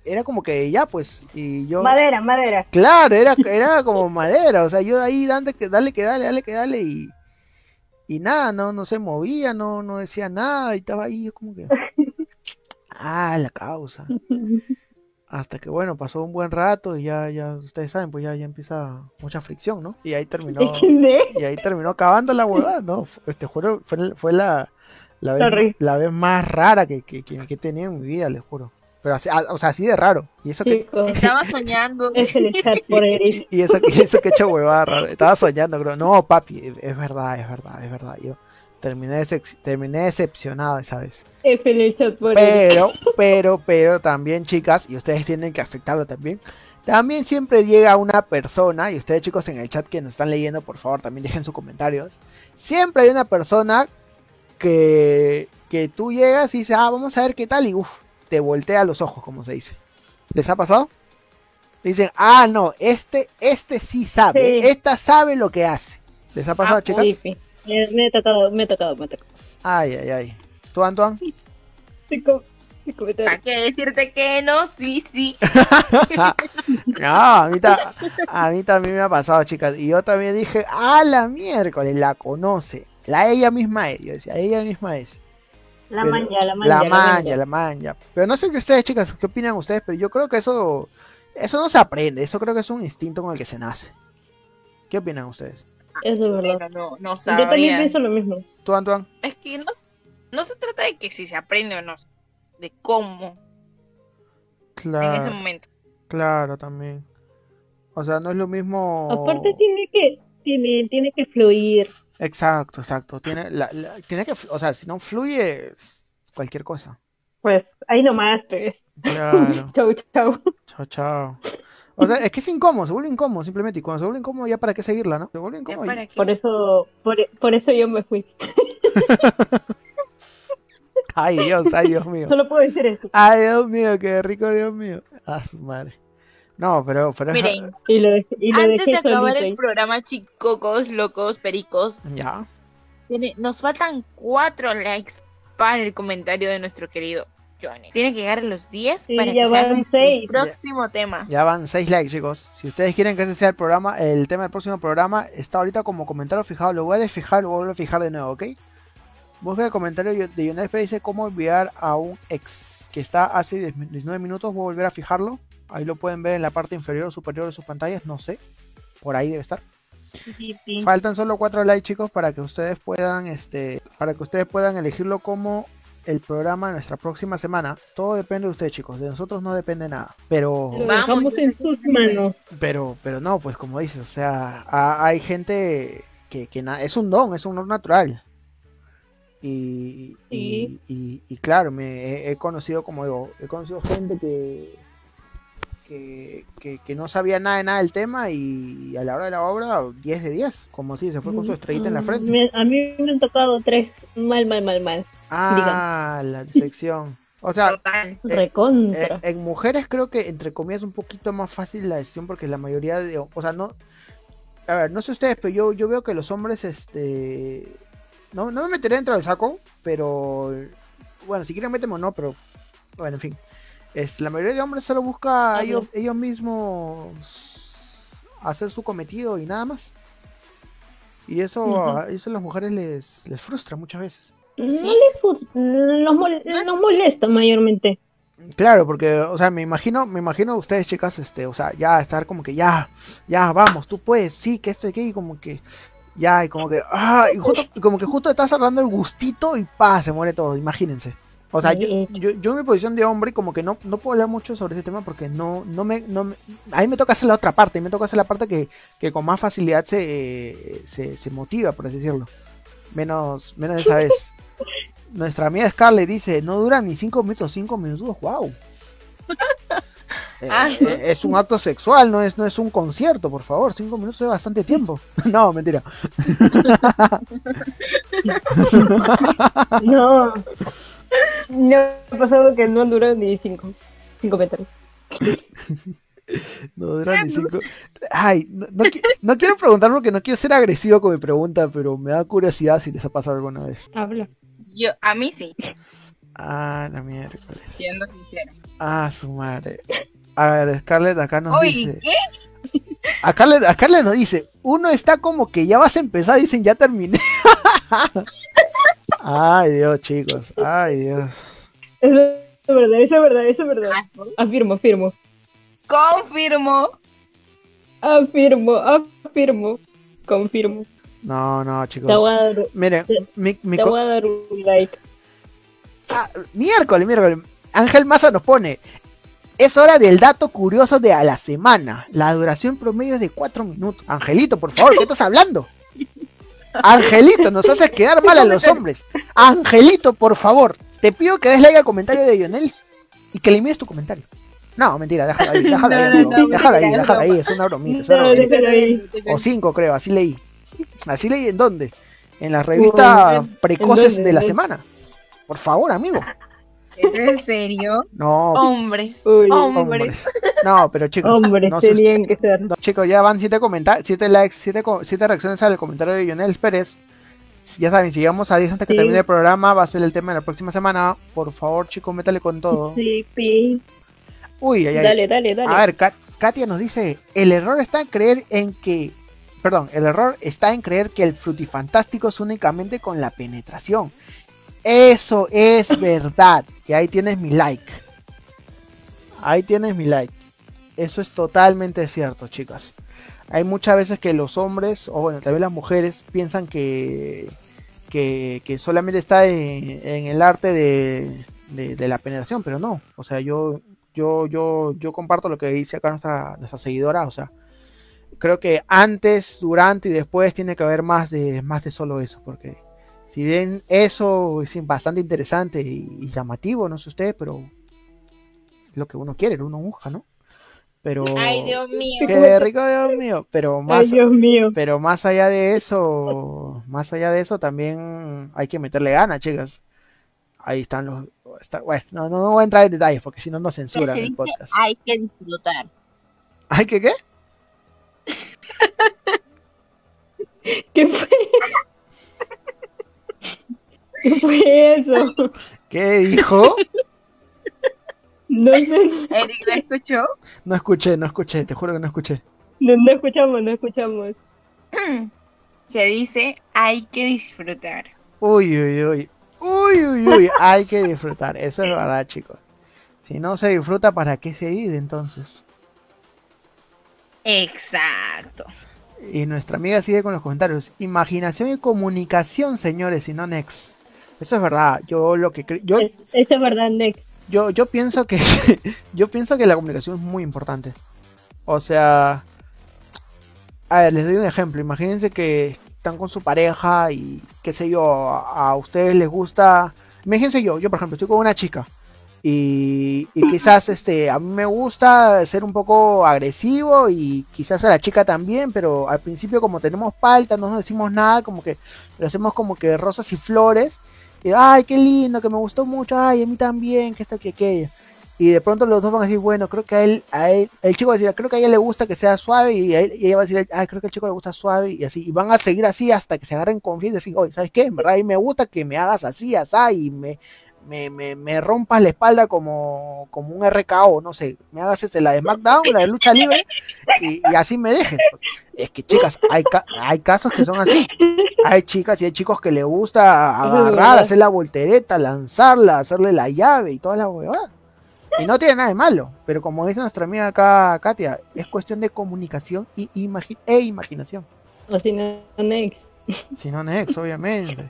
era como que ya, pues, y yo, Madera, madera. claro, era, era como madera, o sea, yo ahí dale que dale, que dale, dale, que dale, y, y nada, no, no se movía, no, no decía nada, y estaba ahí, yo como que, ah, la causa. Hasta que bueno, pasó un buen rato y ya, ya, ustedes saben, pues ya, ya empieza mucha fricción, ¿no? Y ahí terminó, y ahí terminó acabando la huevada, ¿no? Fue- Te juro, fue, fue la, la, vez, la vez más rara que, que, que, que he tenido en mi vida, les juro. Pero así, ah, o sea, así de raro. Y eso que, Estaba soñando. es el chat por Eris. y eso, y eso que he hecho huevada rara. Estaba soñando, creo. No, papi, es verdad, es verdad, es verdad. Yo terminé, decep- terminé decepcionado esa vez. F en el chat por. Pero, pero, pero también, chicas, y ustedes tienen que aceptarlo también. También siempre llega una persona, y ustedes chicos en el chat que nos están leyendo, por favor, también dejen sus comentarios. Siempre hay una persona que, que tú llegas y dices, ah, vamos a ver qué tal, y uff, te voltea los ojos, como se dice. ¿Les ha pasado? Dicen, ah, no, este, este sí sabe, Sí. esta sabe lo que hace. ¿Les ha pasado, Ah, chicas? Sí, sí. Me, me he tocado, me he tocado, me he tocado. Ay, ay, ay. ¿Tú, Antoine? ¿Para qué decirte que no? Sí, sí. No, a mí, ta- a mí también me ha pasado, chicas. Y yo también dije, a la miércoles, la conoce. La ella misma es. Yo decía, ella misma es. La Pero- manja, la manja. La manja, la manja. Pero no sé qué ustedes, chicas, qué opinan ustedes, pero yo creo que eso, eso no se aprende. Eso creo que es un instinto con el que se nace. ¿Qué opinan ustedes? Eso es verdad. No, no Yo también pienso lo mismo. ¿Tú, Antoine? Es que no, no se trata de que si se aprende o no, de cómo en ese Claro, momento. claro, también. O sea, no es lo mismo. Aparte tiene que, tiene, tiene que fluir. Exacto, exacto. Tiene, la, la- tiene que, o sea, si no fluye, cualquier cosa. Pues ahí nomás, pues. Claro. Chau, chau. Chao, chao. O sea, es que es incómodo, se vuelve incómodo simplemente. Y cuando se vuelve incómodo, ya para qué seguirla, ¿no? Se vuelve incómodo. y-. Por eso, por, por eso yo me fui. Ay, Dios, ay, Dios mío. Solo puedo decir eso. Ay, Dios mío, qué rico, Dios mío. A su madre. No, pero, pero es- Miren, Y lo, dejé- y lo antes de acabar el programa, chicocos, locos, pericos, Ya. tiene- nos faltan cuatro likes para el comentario de nuestro querido Johnny. Tiene que llegar a los 10 Sí, para ya que sea van nuestro próximo tema. Ya van seis likes, chicos. Si ustedes quieren que ese sea el programa, el tema del próximo programa, está ahorita como comentario fijado. Lo voy a desfijar, lo voy a volver a fijar de nuevo, ¿ok? Busca el comentario de Lionel Pérez dice cómo enviar a un ex que está hace 10 19 minutos. Voy a volver a fijarlo. Ahí lo pueden ver en la parte inferior o superior de sus pantallas, no sé. Por ahí debe estar. Sí, sí. Faltan solo cuatro likes, chicos, para que ustedes puedan, este, para que ustedes puedan elegirlo como el programa de nuestra próxima semana. Todo depende de ustedes, chicos. De nosotros no depende nada. Pero, Vamos, en sus manos. pero, pero no, pues como dices, o sea, ha- hay gente que, que na- es un don, es un don natural. Y, y, y- y claro, me he, he conocido, como digo, he conocido gente que, que, que, que no sabía nada de nada del tema y a la hora de la obra, 10 de 10, como si se fue con su estrellita en la Mm, frente. me- a mí me han tocado tres. Mal, mal, mal, mal. Ah, la sección. O sea, Total. Eh. Eh, en mujeres creo que entre comillas es un poquito más fácil la decisión porque la mayoría de, o sea, no, a ver, no sé ustedes, pero yo, yo veo que los hombres, este, no, no me meteré dentro del saco, pero, bueno, si quieren metemos no, pero, bueno, en fin, es, la mayoría de hombres solo busca Ajá. ellos, ellos mismos hacer su cometido y nada más. Y eso, a eso a las mujeres les, les frustra muchas veces. No Sí. les nos, mol- nos molesta mayormente. Claro, porque, o sea, me imagino, me imagino ustedes, chicas, este, o sea, ya estar como que ya, ya, vamos, tú puedes, sí, que esto y que, y como que, ya, y como que, ah, y justo, como que justo estás agarrando el gustito y pa, se muere todo, imagínense. O sea, yo, yo, yo en mi posición de hombre, como que no, no puedo hablar mucho sobre ese tema porque no, no me, no me, a mí me toca hacer la otra parte, me toca hacer la parte que, que con más facilidad se, eh, se, se motiva, por así decirlo. Menos, menos esa vez. Nuestra amiga Scarlett dice, no dura ni 5 minutos, 5 minutos, wow. Ah, Eh, sí. eh, es un acto sexual, no es, no es un concierto, por favor. 5 minutos es bastante tiempo. no, mentira. No. No ha pasado que no han durado ni cinco, cinco metros. No dura ni 5. Ay, no, no qui- no quiero preguntar porque no quiero ser agresivo con mi pregunta, pero me da curiosidad si les ha pasado alguna vez. Habla. Yo, a mí sí, Ah, la miércoles. siendo sincero. Ah, su madre. A ver, Scarlett acá nos Oye, dice. ¿qué? A Scarlett, a Scarlett nos dice, uno está como que ya vas a empezar, dicen ya terminé. Ay Dios, chicos. Ay Dios. Eso es verdad, eso es verdad, eso es verdad. Afirmo, afirmo. Confirmo. Afirmo, afirmo. Confirmo. No, no, Te chicos. voy a dar, Miren, mi, mi te voy a dar un like. ah, miércoles, miércoles. Ángel Maza nos pone, es hora del dato curioso de a la semana. La duración promedio es de 4 minutos. Angelito, por favor, ¿qué estás hablando? Angelito, nos haces quedar mal a los hombres. Angelito, por favor, te pido que des like al comentario de Lionel y que elimines tu comentario. No, mentira, déjalo ahí, déjalo ahí, No, no, amigo. no, déjalo ahí, no. ahí, es una bromita, es una. O cinco, creo, así leí. Así leí en dónde? En la revista Uy, ¿en- Precoces de la semana. Por favor, amigo. ¿Es en serio? No, Hombres. Uy, Hombres. hombres. No, pero chicos, hombres no tenían que ser. no, chicos, ya van siete comentarios, siete likes, siete, reacciones al comentario de Lionel Pérez. Ya saben, si llegamos a 10 antes que Sí. termine el programa, va a ser el tema de la próxima semana. Por favor, chicos, métale con todo. Sí, pi. Uy, ay, ay. Dale, dale, dale. A ver, Kat- Katia nos dice, el error está en creer en que, perdón, el error está en creer que el frutifantástico es únicamente con la penetración. Eso es verdad. Y ahí tienes mi like. Ahí tienes mi like. Eso es totalmente cierto, chicas. Hay muchas veces que los hombres, o bueno, también las mujeres, piensan que, que, que solamente está en, en el arte de, de- de la penetración, pero no. O sea, yo, yo, yo, yo comparto lo que dice acá nuestra, nuestra seguidora. O sea, creo que antes, durante y después tiene que haber más de, más de solo eso. Porque si bien eso es bastante interesante y, y llamativo, no sé usted, pero es lo que uno quiere, uno busca, ¿no? Pero Ay, Dios mío. qué rico, Dios mío. Pero Ay, más, Dios mío. pero más allá de eso, más allá de eso, también hay que meterle ganas, chicas. Ahí están los. está- bueno, no, no, no voy a entrar en detalles porque si no nos censuran el podcast. hay que disfrutar. ¿Ay, qué qué? ¿Qué fue? ¿Qué fue eso? ¿Qué dijo? No sé, Eric, ¿la escuchó? No escuché, no escuché, te juro que no escuché. no, no escuchamos, no escuchamos. Se dice hay que disfrutar. Uy, uy, uy. Uy, uy, uy. Hay que disfrutar. Eso es verdad, chicos. Si no se disfruta, ¿para qué se vive entonces? Exacto. Y nuestra amiga sigue con los comentarios. Imaginación y comunicación, señores, y no next. Eso es verdad. Yo lo que yo, Es- Eso es verdad, Next. yo, yo pienso que yo pienso que la comunicación es muy importante. O sea, a ver, les doy un ejemplo. Imagínense que están con su pareja y qué sé yo, a, a ustedes les gusta. Imagínense yo, yo por ejemplo, estoy con una chica y, y quizás este a mí me gusta ser un poco agresivo y quizás a la chica también, pero al principio como tenemos palta, no nos decimos nada, como que lo hacemos como que rosas y flores. Ay, qué lindo, que me gustó mucho, ay, a mí también, que esto, que aquello. Y de pronto los dos van a decir, bueno, creo que a él, a él, el chico va a decir, creo que a ella le gusta que sea suave, y, a ella va a decir, ay, creo que al chico le gusta suave, y así, y van a seguir así hasta que se agarren confianza y decir, oye, ¿sabes qué? En verdad a mí me gusta que me hagas así, así, y me, me, me, me rompas la espalda como, como un RKO, no sé, me hagas este, la de SmackDown, la de lucha libre, y, y así me dejes. pues. Es que, chicas, hay, ca- hay casos que son así. Hay chicas y hay chicos que le gusta agarrar, hacer la voltereta, lanzarla, hacerle la llave y toda la huevada. Y no tiene nada de malo, pero como dice nuestra amiga acá, Katia, es cuestión de comunicación y imagi- e imaginación. O si no, Next. Si no, Nex, obviamente.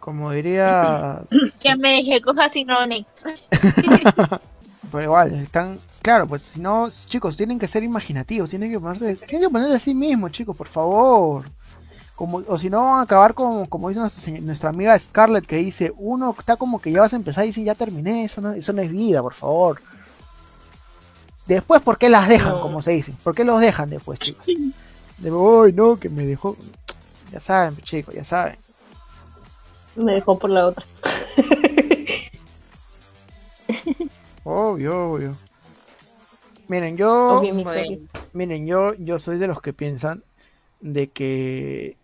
Como diría. Que me dejé coja si no, next. Pero igual, están. Claro, pues si no, chicos, tienen que ser imaginativos, tienen que ponerse. Tienen que ponerse a sí mismos, chicos, por favor. Como, o si no van a acabar como, como dice nuestra, nuestra amiga Scarlett que dice, uno está como que ya vas a empezar y dice ya terminé, eso no, eso no es vida, por favor. Después, ¿por qué las dejan, No. como se dice? ¿Por qué los dejan después, chicos? De, "Ay, no, que me dejó. Ya saben, chicos, ya saben. Me dejó por la otra. Obvio, obvio. Miren, yo, Obvio, miren, yo, yo soy de los que piensan de que,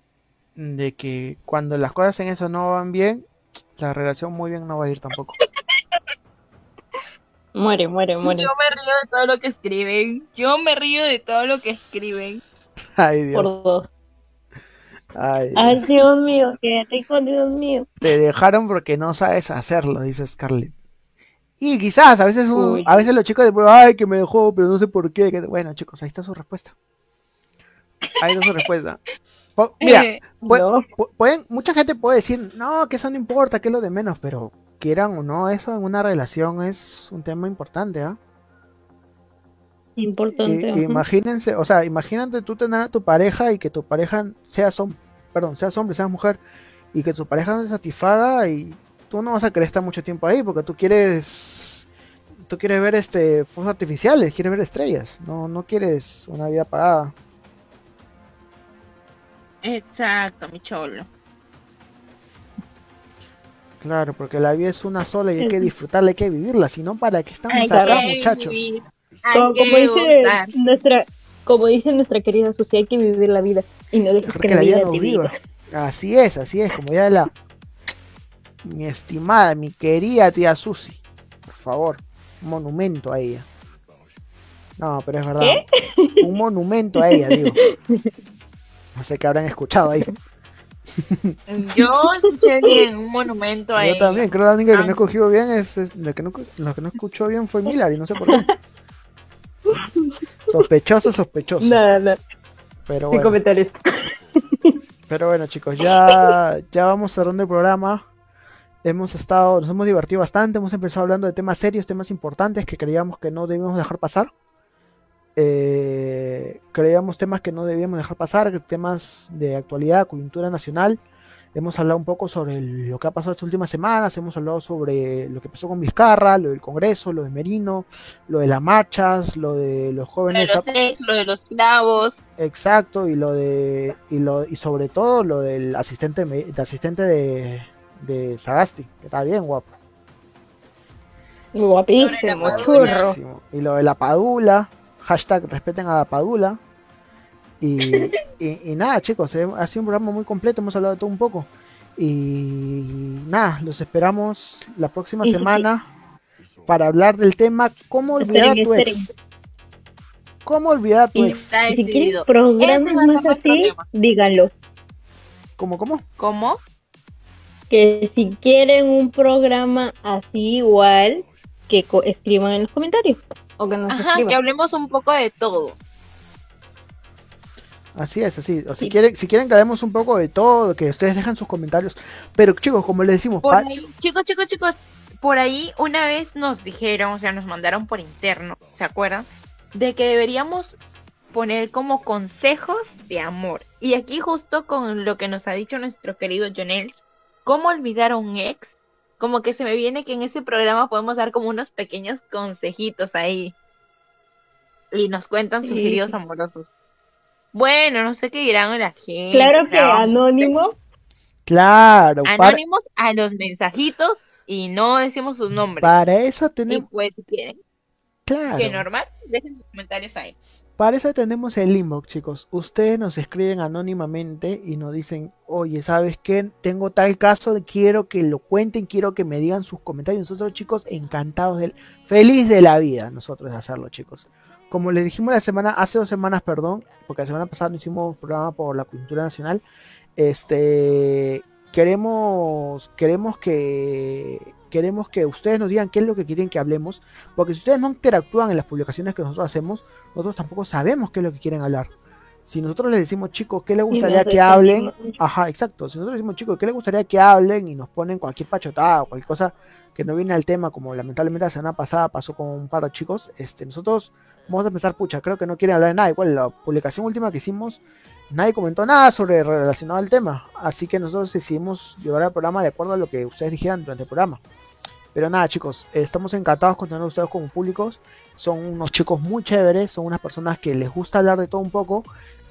de que cuando las cosas en eso no van bien, la relación muy bien no va a ir tampoco. Muere, muere, muere. Yo me río de todo lo que escriben. Yo me río de todo lo que escriben. Ay, Por Dios. dos. Ay, Ay, Dios. Dios mío, qué rico, Dios mío. Te dejaron porque no sabes hacerlo, dice Scarlett. Y quizás a veces un- a veces los chicos dicen, ay, que me dejó, pero no sé por qué. Bueno, chicos, ahí está su respuesta. Ahí está su respuesta. Mira, Eh, No, pueden, mucha gente puede decir, no, que eso no importa, que es lo de menos, pero quieran o no, eso en una relación es un tema importante, ¿ah? Importante. I- imagínense, o sea, imagínate tú tener a tu pareja y que tu pareja sea som- perdón, seas hombre, seas mujer, y que tu pareja no te satisfaga y tú no vas a querer estar mucho tiempo ahí porque tú quieres tú quieres ver este fuegos artificiales, quieres ver estrellas, no, no quieres una vida apagada. Exacto, mi cholo. Claro, porque la vida es una sola y hay que disfrutarla, hay que vivirla, si no, ¿para qué estamos Hay acá, que muchachos? vivir, Como, dice nuestra, como dice nuestra querida Susi, hay que vivir la vida y no dejes Dejar que, que la vida te nos viva. viva. Así es, así es, como ya la mi estimada, mi querida tía Susi. Por favor, un monumento a ella. No, pero es verdad. Un monumento a ella, digo. No sé qué habrán escuchado ahí. Yo escuché bien un monumento a Yo también, creo que la única que no escogió bien es, es- la que no, la que no escuchó bien fue Millar y no sé por qué. Sospechoso, sospechoso. Nada, nada, Pero sin bueno. comentarios. Pero bueno, chicos, ya, ya vamos cerrando el programa. Hemos estado, nos hemos divertido bastante. Hemos empezado hablando de temas serios, temas importantes que creíamos que no debíamos dejar pasar. Eh, creíamos temas que no debíamos dejar pasar, temas de actualidad, coyuntura nacional. Hemos hablado un poco sobre el- lo que ha pasado estas últimas semanas. Hemos hablado sobre lo que pasó con Vizcarra, lo del Congreso, lo de Merino, lo de las marchas, lo de los Lo de jóvenes. los ex, lo de los clavos. Exacto, y lo de y lo y sobre todo lo del asistente de asistente de, de Sagasti, que está bien guapo. Guapísimo, churro. Y lo de la Padula, hashtag respeten a la Padula. Y, y, y nada, chicos, eh, ha sido un programa muy completo, hemos hablado de todo un poco. Y nada, los esperamos la próxima Sí, sí, sí. semana para hablar del tema cómo olvidar a Esperen, tu ex. ¿Cómo olvidar a tu ex? Si quieren programas ser más así, díganlo. ¿Cómo, cómo? ¿Cómo? Que si quieren un programa así igual, que escriban en los comentarios. O que nos Ajá, escriban. que hablemos un poco de todo. Así es, así. O si Sí. quieren, si quieren que hablemos un poco de todo, que ustedes dejan sus comentarios. Pero chicos, como les decimos, Por ahí, chicos, chicos, chicos, por ahí una vez nos dijeron, o sea, nos mandaron por interno, ¿se acuerdan? De que deberíamos poner como consejos de amor. Y aquí justo con lo que nos ha dicho nuestro querido Jonel, ¿cómo olvidar a un ex? Como que se me viene que en ese programa podemos dar como unos pequeños consejitos ahí. Y nos cuentan sus Sí. heridos amorosos. Bueno, no sé qué dirán la gente. Claro que anónimo, claro, para, Anónimos a los mensajitos y no decimos sus nombres. para eso Y tenemos, pues si quieren, claro, que normal, dejen sus comentarios ahí. Para eso tenemos el inbox, chicos. Ustedes nos escriben anónimamente y nos dicen, oye, ¿sabes qué? Tengo tal caso, quiero que lo cuenten, quiero que me digan sus comentarios. Nosotros, chicos, encantados del, feliz de la vida, nosotros de hacerlo, chicos. Como les dijimos la semana, hace dos semanas, perdón, porque la semana pasada no hicimos programa por la cultura nacional. Este queremos, queremos que queremos que ustedes nos digan qué es lo que quieren que hablemos, porque si ustedes no interactúan en las publicaciones que nosotros hacemos, nosotros tampoco sabemos qué es lo que quieren hablar. Si nosotros les decimos, chicos, ¿qué les gustaría que hablen? Ajá, exacto. Si nosotros decimos, chicos, ¿qué les gustaría que hablen? Y nos ponen cualquier pachotada o cualquier cosa que no viene al tema, como lamentablemente la semana pasada pasó con un par de chicos, este, nosotros vamos a pensar, pucha, creo que no quieren hablar de nada. Igual la publicación última que hicimos, nadie comentó nada sobre relacionado al tema. Así que nosotros decidimos llevar el programa de acuerdo a lo que ustedes dijeran durante el programa. Pero nada, chicos, estamos encantados con tener a ustedes como públicos. Son unos chicos muy chéveres, son unas personas que les gusta hablar de todo un poco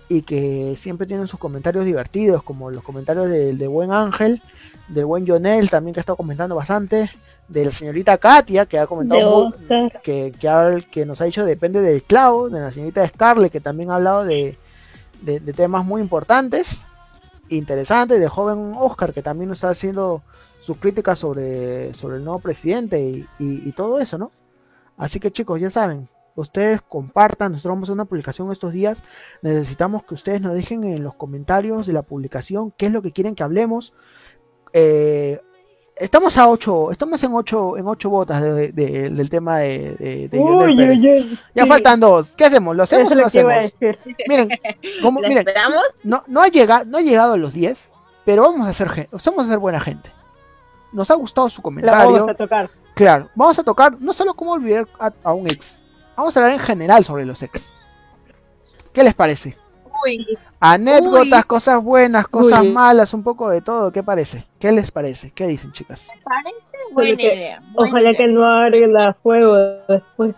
y que siempre tienen sus comentarios divertidos, como los comentarios del de buen Ángel, del buen Jonel también que ha estado comentando bastante, de la señorita Katia que ha comentado que, que, que nos ha dicho depende del clavo, de la señorita Scarlett que también ha hablado de, de- temas muy importantes, interesantes, del joven Oscar que también está haciendo sus críticas sobre, sobre el nuevo presidente y, y- y todo eso, ¿no? Así que chicos, ya saben, ustedes compartan, nosotros vamos a hacer una publicación estos días, necesitamos que ustedes nos dejen en los comentarios de la publicación qué es lo que quieren que hablemos. Eh, estamos a 8, estamos en 8 en ocho botas de- de- del tema de, de, de Lionel Uy, Pérez. uy, uy. Ya Sí, faltan dos. ¿Qué hacemos? ¿Lo Eso hacemos es o lo hacemos? Miren, como, ¿La miren, esperamos? no, no ha llegado, no ha llegado a los 10, pero vamos a ser vamos a ser buena gente. nos ha gustado su La comentario. vamos a tocar. Claro, vamos a tocar no solo cómo olvidar a, a un ex, vamos a hablar en general sobre los ex. ¿Qué les parece? Uy, Anécdotas, Uy. cosas buenas, cosas Uy. malas, un poco de todo. ¿Qué parece? ¿Qué les parece? ¿Qué dicen, chicas? parece buena que- idea. buena Ojalá idea. que no arregla fuego después.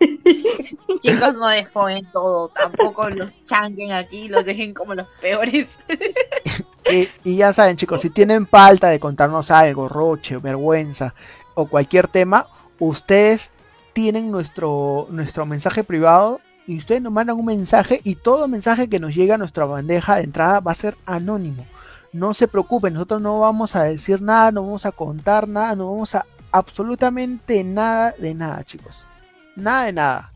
Chicos, no desfoen todo, tampoco los changuen aquí, los dejen como los peores. Y, y ya saben, chicos, si tienen falta de contarnos algo, roche, vergüenza o cualquier tema, ustedes tienen nuestro, nuestro mensaje privado y ustedes nos mandan un mensaje y todo mensaje que nos llega a nuestra bandeja de entrada va a ser anónimo. No se preocupen, nosotros no vamos a decir nada, no vamos a contar nada, no vamos a absolutamente nada de nada, chicos. Nada de nada.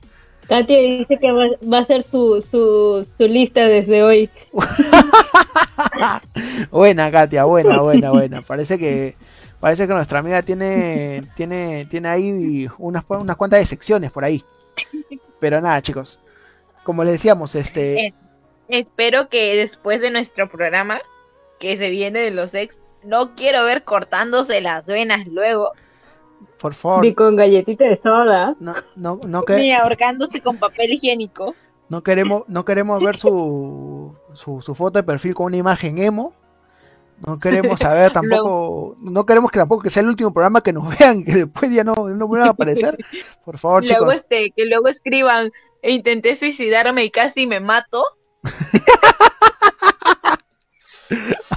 Katia dice que va, va a ser su, su, su lista desde hoy. buena, Katia, buena, buena, buena. Parece que parece que nuestra amiga tiene tiene tiene ahí unas unas cuantas de secciones por ahí. Pero nada, chicos. Como les decíamos, este Eh. Espero que después de nuestro programa, que se viene de los ex, no quiero ver cortándose las venas luego, por favor, Y con galletita de soda. no no no, que- ni ahorcándose con papel higiénico. no queremos no queremos ver su, su su foto de perfil con una imagen emo. No queremos saber tampoco, no queremos que tampoco que sea el último programa que nos vean, que después ya no, no vuelvan a aparecer. Por favor, luego chicos. este, que luego escriban, "E intenté suicidarme y casi me mato.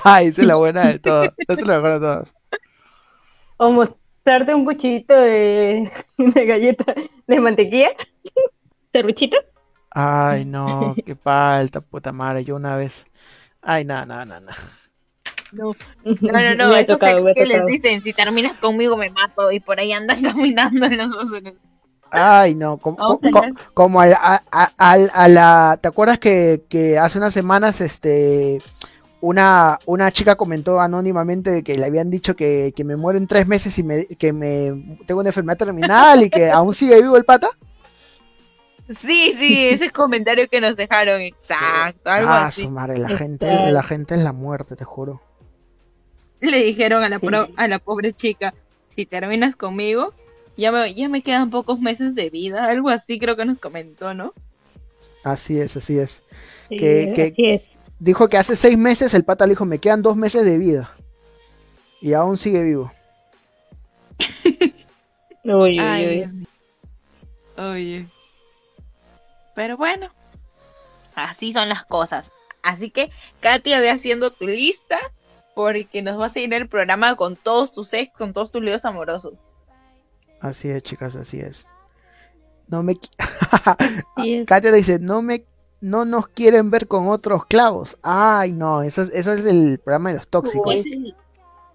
Ay, esa es la buena de todas. Esa es la mejor de todas. O mostrarte un cuchillito de, de galleta de mantequilla. Serruchito. Ay, no, qué falta, puta madre. Yo una vez. Ay, no, no, no, no. No, no, no, esos tocado, ex que les dicen, si terminas conmigo me mato y por ahí andan caminando en los dos. Ay, no. Como, Vamos a co- hablar. como a, a- a- a- a la. ¿Te acuerdas que, que hace unas semanas este. Una, una chica comentó anónimamente de que le habían dicho que, que me muero en tres meses y me, que me tengo una enfermedad terminal y que aún sigue vivo el pata. Sí, sí, ese comentario que nos dejaron, exacto, algo ah, así. su madre, la Exacto. gente, la gente es la muerte, te juro. Le dijeron a la, Sí. pro- a la pobre chica, si terminas conmigo, ya me, ya me quedan pocos meses de vida, algo así creo que nos comentó, ¿no? Así es, así es. Sí, Que- que- así es. Dijo que hace seis meses el pata le dijo, me quedan dos meses de vida. Y aún sigue vivo. Uy, uy, Ay, uy. Oye. Pero bueno, así son las cosas. Así que, Katia, ve haciendo tu lista, porque nos va a seguir el programa con todos tus ex, con todos tus líos amorosos. Así es, chicas, así es. No me... Sí. Katia dice, no me... No nos quieren ver con otros clavos. Ay, no, eso es, eso es el programa de los tóxicos. Es-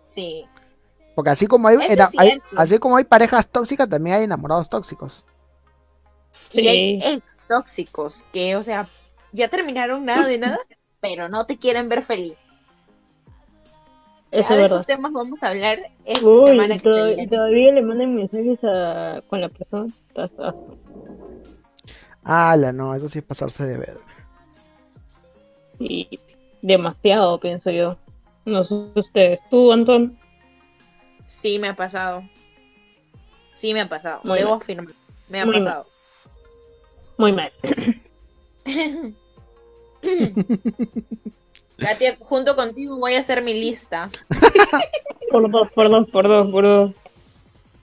Sí. Porque así como hay, era- hay- así como hay parejas tóxicas, también hay enamorados tóxicos. Y hay Sí. ex tóxicos que, o sea, ya terminaron nada de nada, pero no te quieren ver feliz. Eso Ya de verdad. esos temas vamos a hablar esta Uy, semana que se to- viene. todavía le mandan mensajes a, con la persona. Ala, no, eso sí es pasarse de ver. Y demasiado, pienso yo. No sé ustedes. ¿Tú, Antón? Sí, me ha pasado. Sí, me ha pasado. Muy Debo mal. afirmar. Me ha Muy mal. pasado. Muy mal. Katia, junto contigo voy a hacer mi lista. Por dos, por dos, por dos, por dos.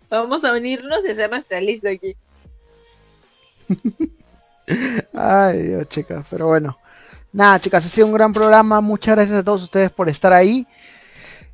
Vamos a unirnos y hacer nuestra lista aquí. Ay, Dios, chicas, pero bueno. Nada, chicas, ha sido un gran programa. Muchas gracias a todos ustedes por estar ahí.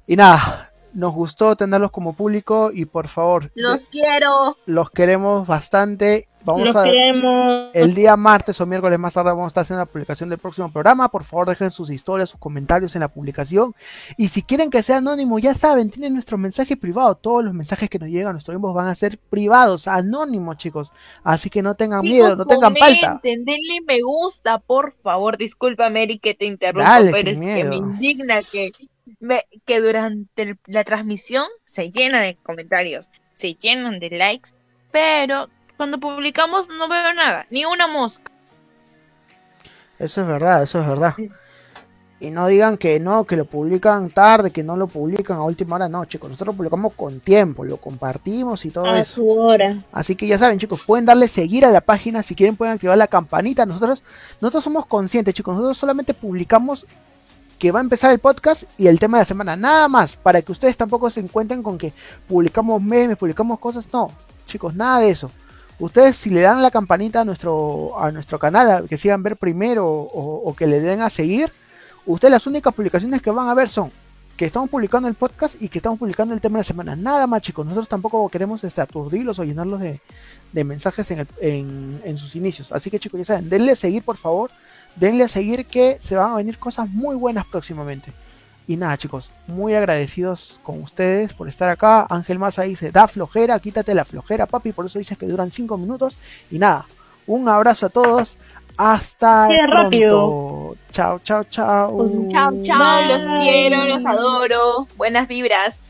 Y nada, nos gustó tenerlos como público y por favor, Los quiero. los queremos bastante. Vamos Los a queremos. el día martes o miércoles más tarde vamos a estar haciendo la publicación del próximo programa. Por favor, dejen sus historias, sus comentarios en la publicación. Y si quieren que sea anónimo, ya saben, tienen nuestro mensaje privado. Todos los mensajes que nos llegan a nuestro inbox van a ser privados, anónimos, chicos. Así que no tengan Chicos, miedo, no tengan falta. denle me gusta, por favor. Disculpa, Mary, que te interrumpa, Dale, pero es que me indigna que, me- que durante el- la transmisión se llena de comentarios, se llenan de likes, pero cuando publicamos no veo nada, ni una mosca. Eso es verdad, eso es verdad. Y no digan que no, que lo publican tarde, que no lo publican a última hora. No, chicos, nosotros lo publicamos con tiempo, lo compartimos y todo A eso. su hora. Así que ya saben, chicos, pueden darle seguir a la página. Si quieren, pueden activar la campanita. Nosotros, nosotros somos conscientes, chicos. Nosotros solamente publicamos que va a empezar el podcast y el tema de la semana. Nada más. Para que ustedes tampoco se encuentren con que publicamos memes, publicamos cosas. No, chicos, nada de eso. Ustedes, si le dan la campanita a nuestro, a nuestro canal, que sigan ver primero o, que le den a seguir, ustedes las únicas publicaciones que van a ver son que estamos publicando el podcast y que estamos publicando el tema de la semana. Nada más, chicos. Nosotros tampoco queremos aturdirlos o llenarlos de, de mensajes en, en- en sus inicios. Así que, chicos, ya saben, denle a seguir, por favor. Denle a seguir que se van a venir cosas muy buenas próximamente. Y nada, chicos, muy agradecidos con ustedes por estar acá. Ángel Maza dice, da flojera, quítate la flojera, papi. Por eso dices que duran 5 minutos. Y nada, un abrazo a todos. Hasta Qué pronto. rápido. Chao, chao, chao. Chao, chao, los quiero, los adoro. Buenas vibras.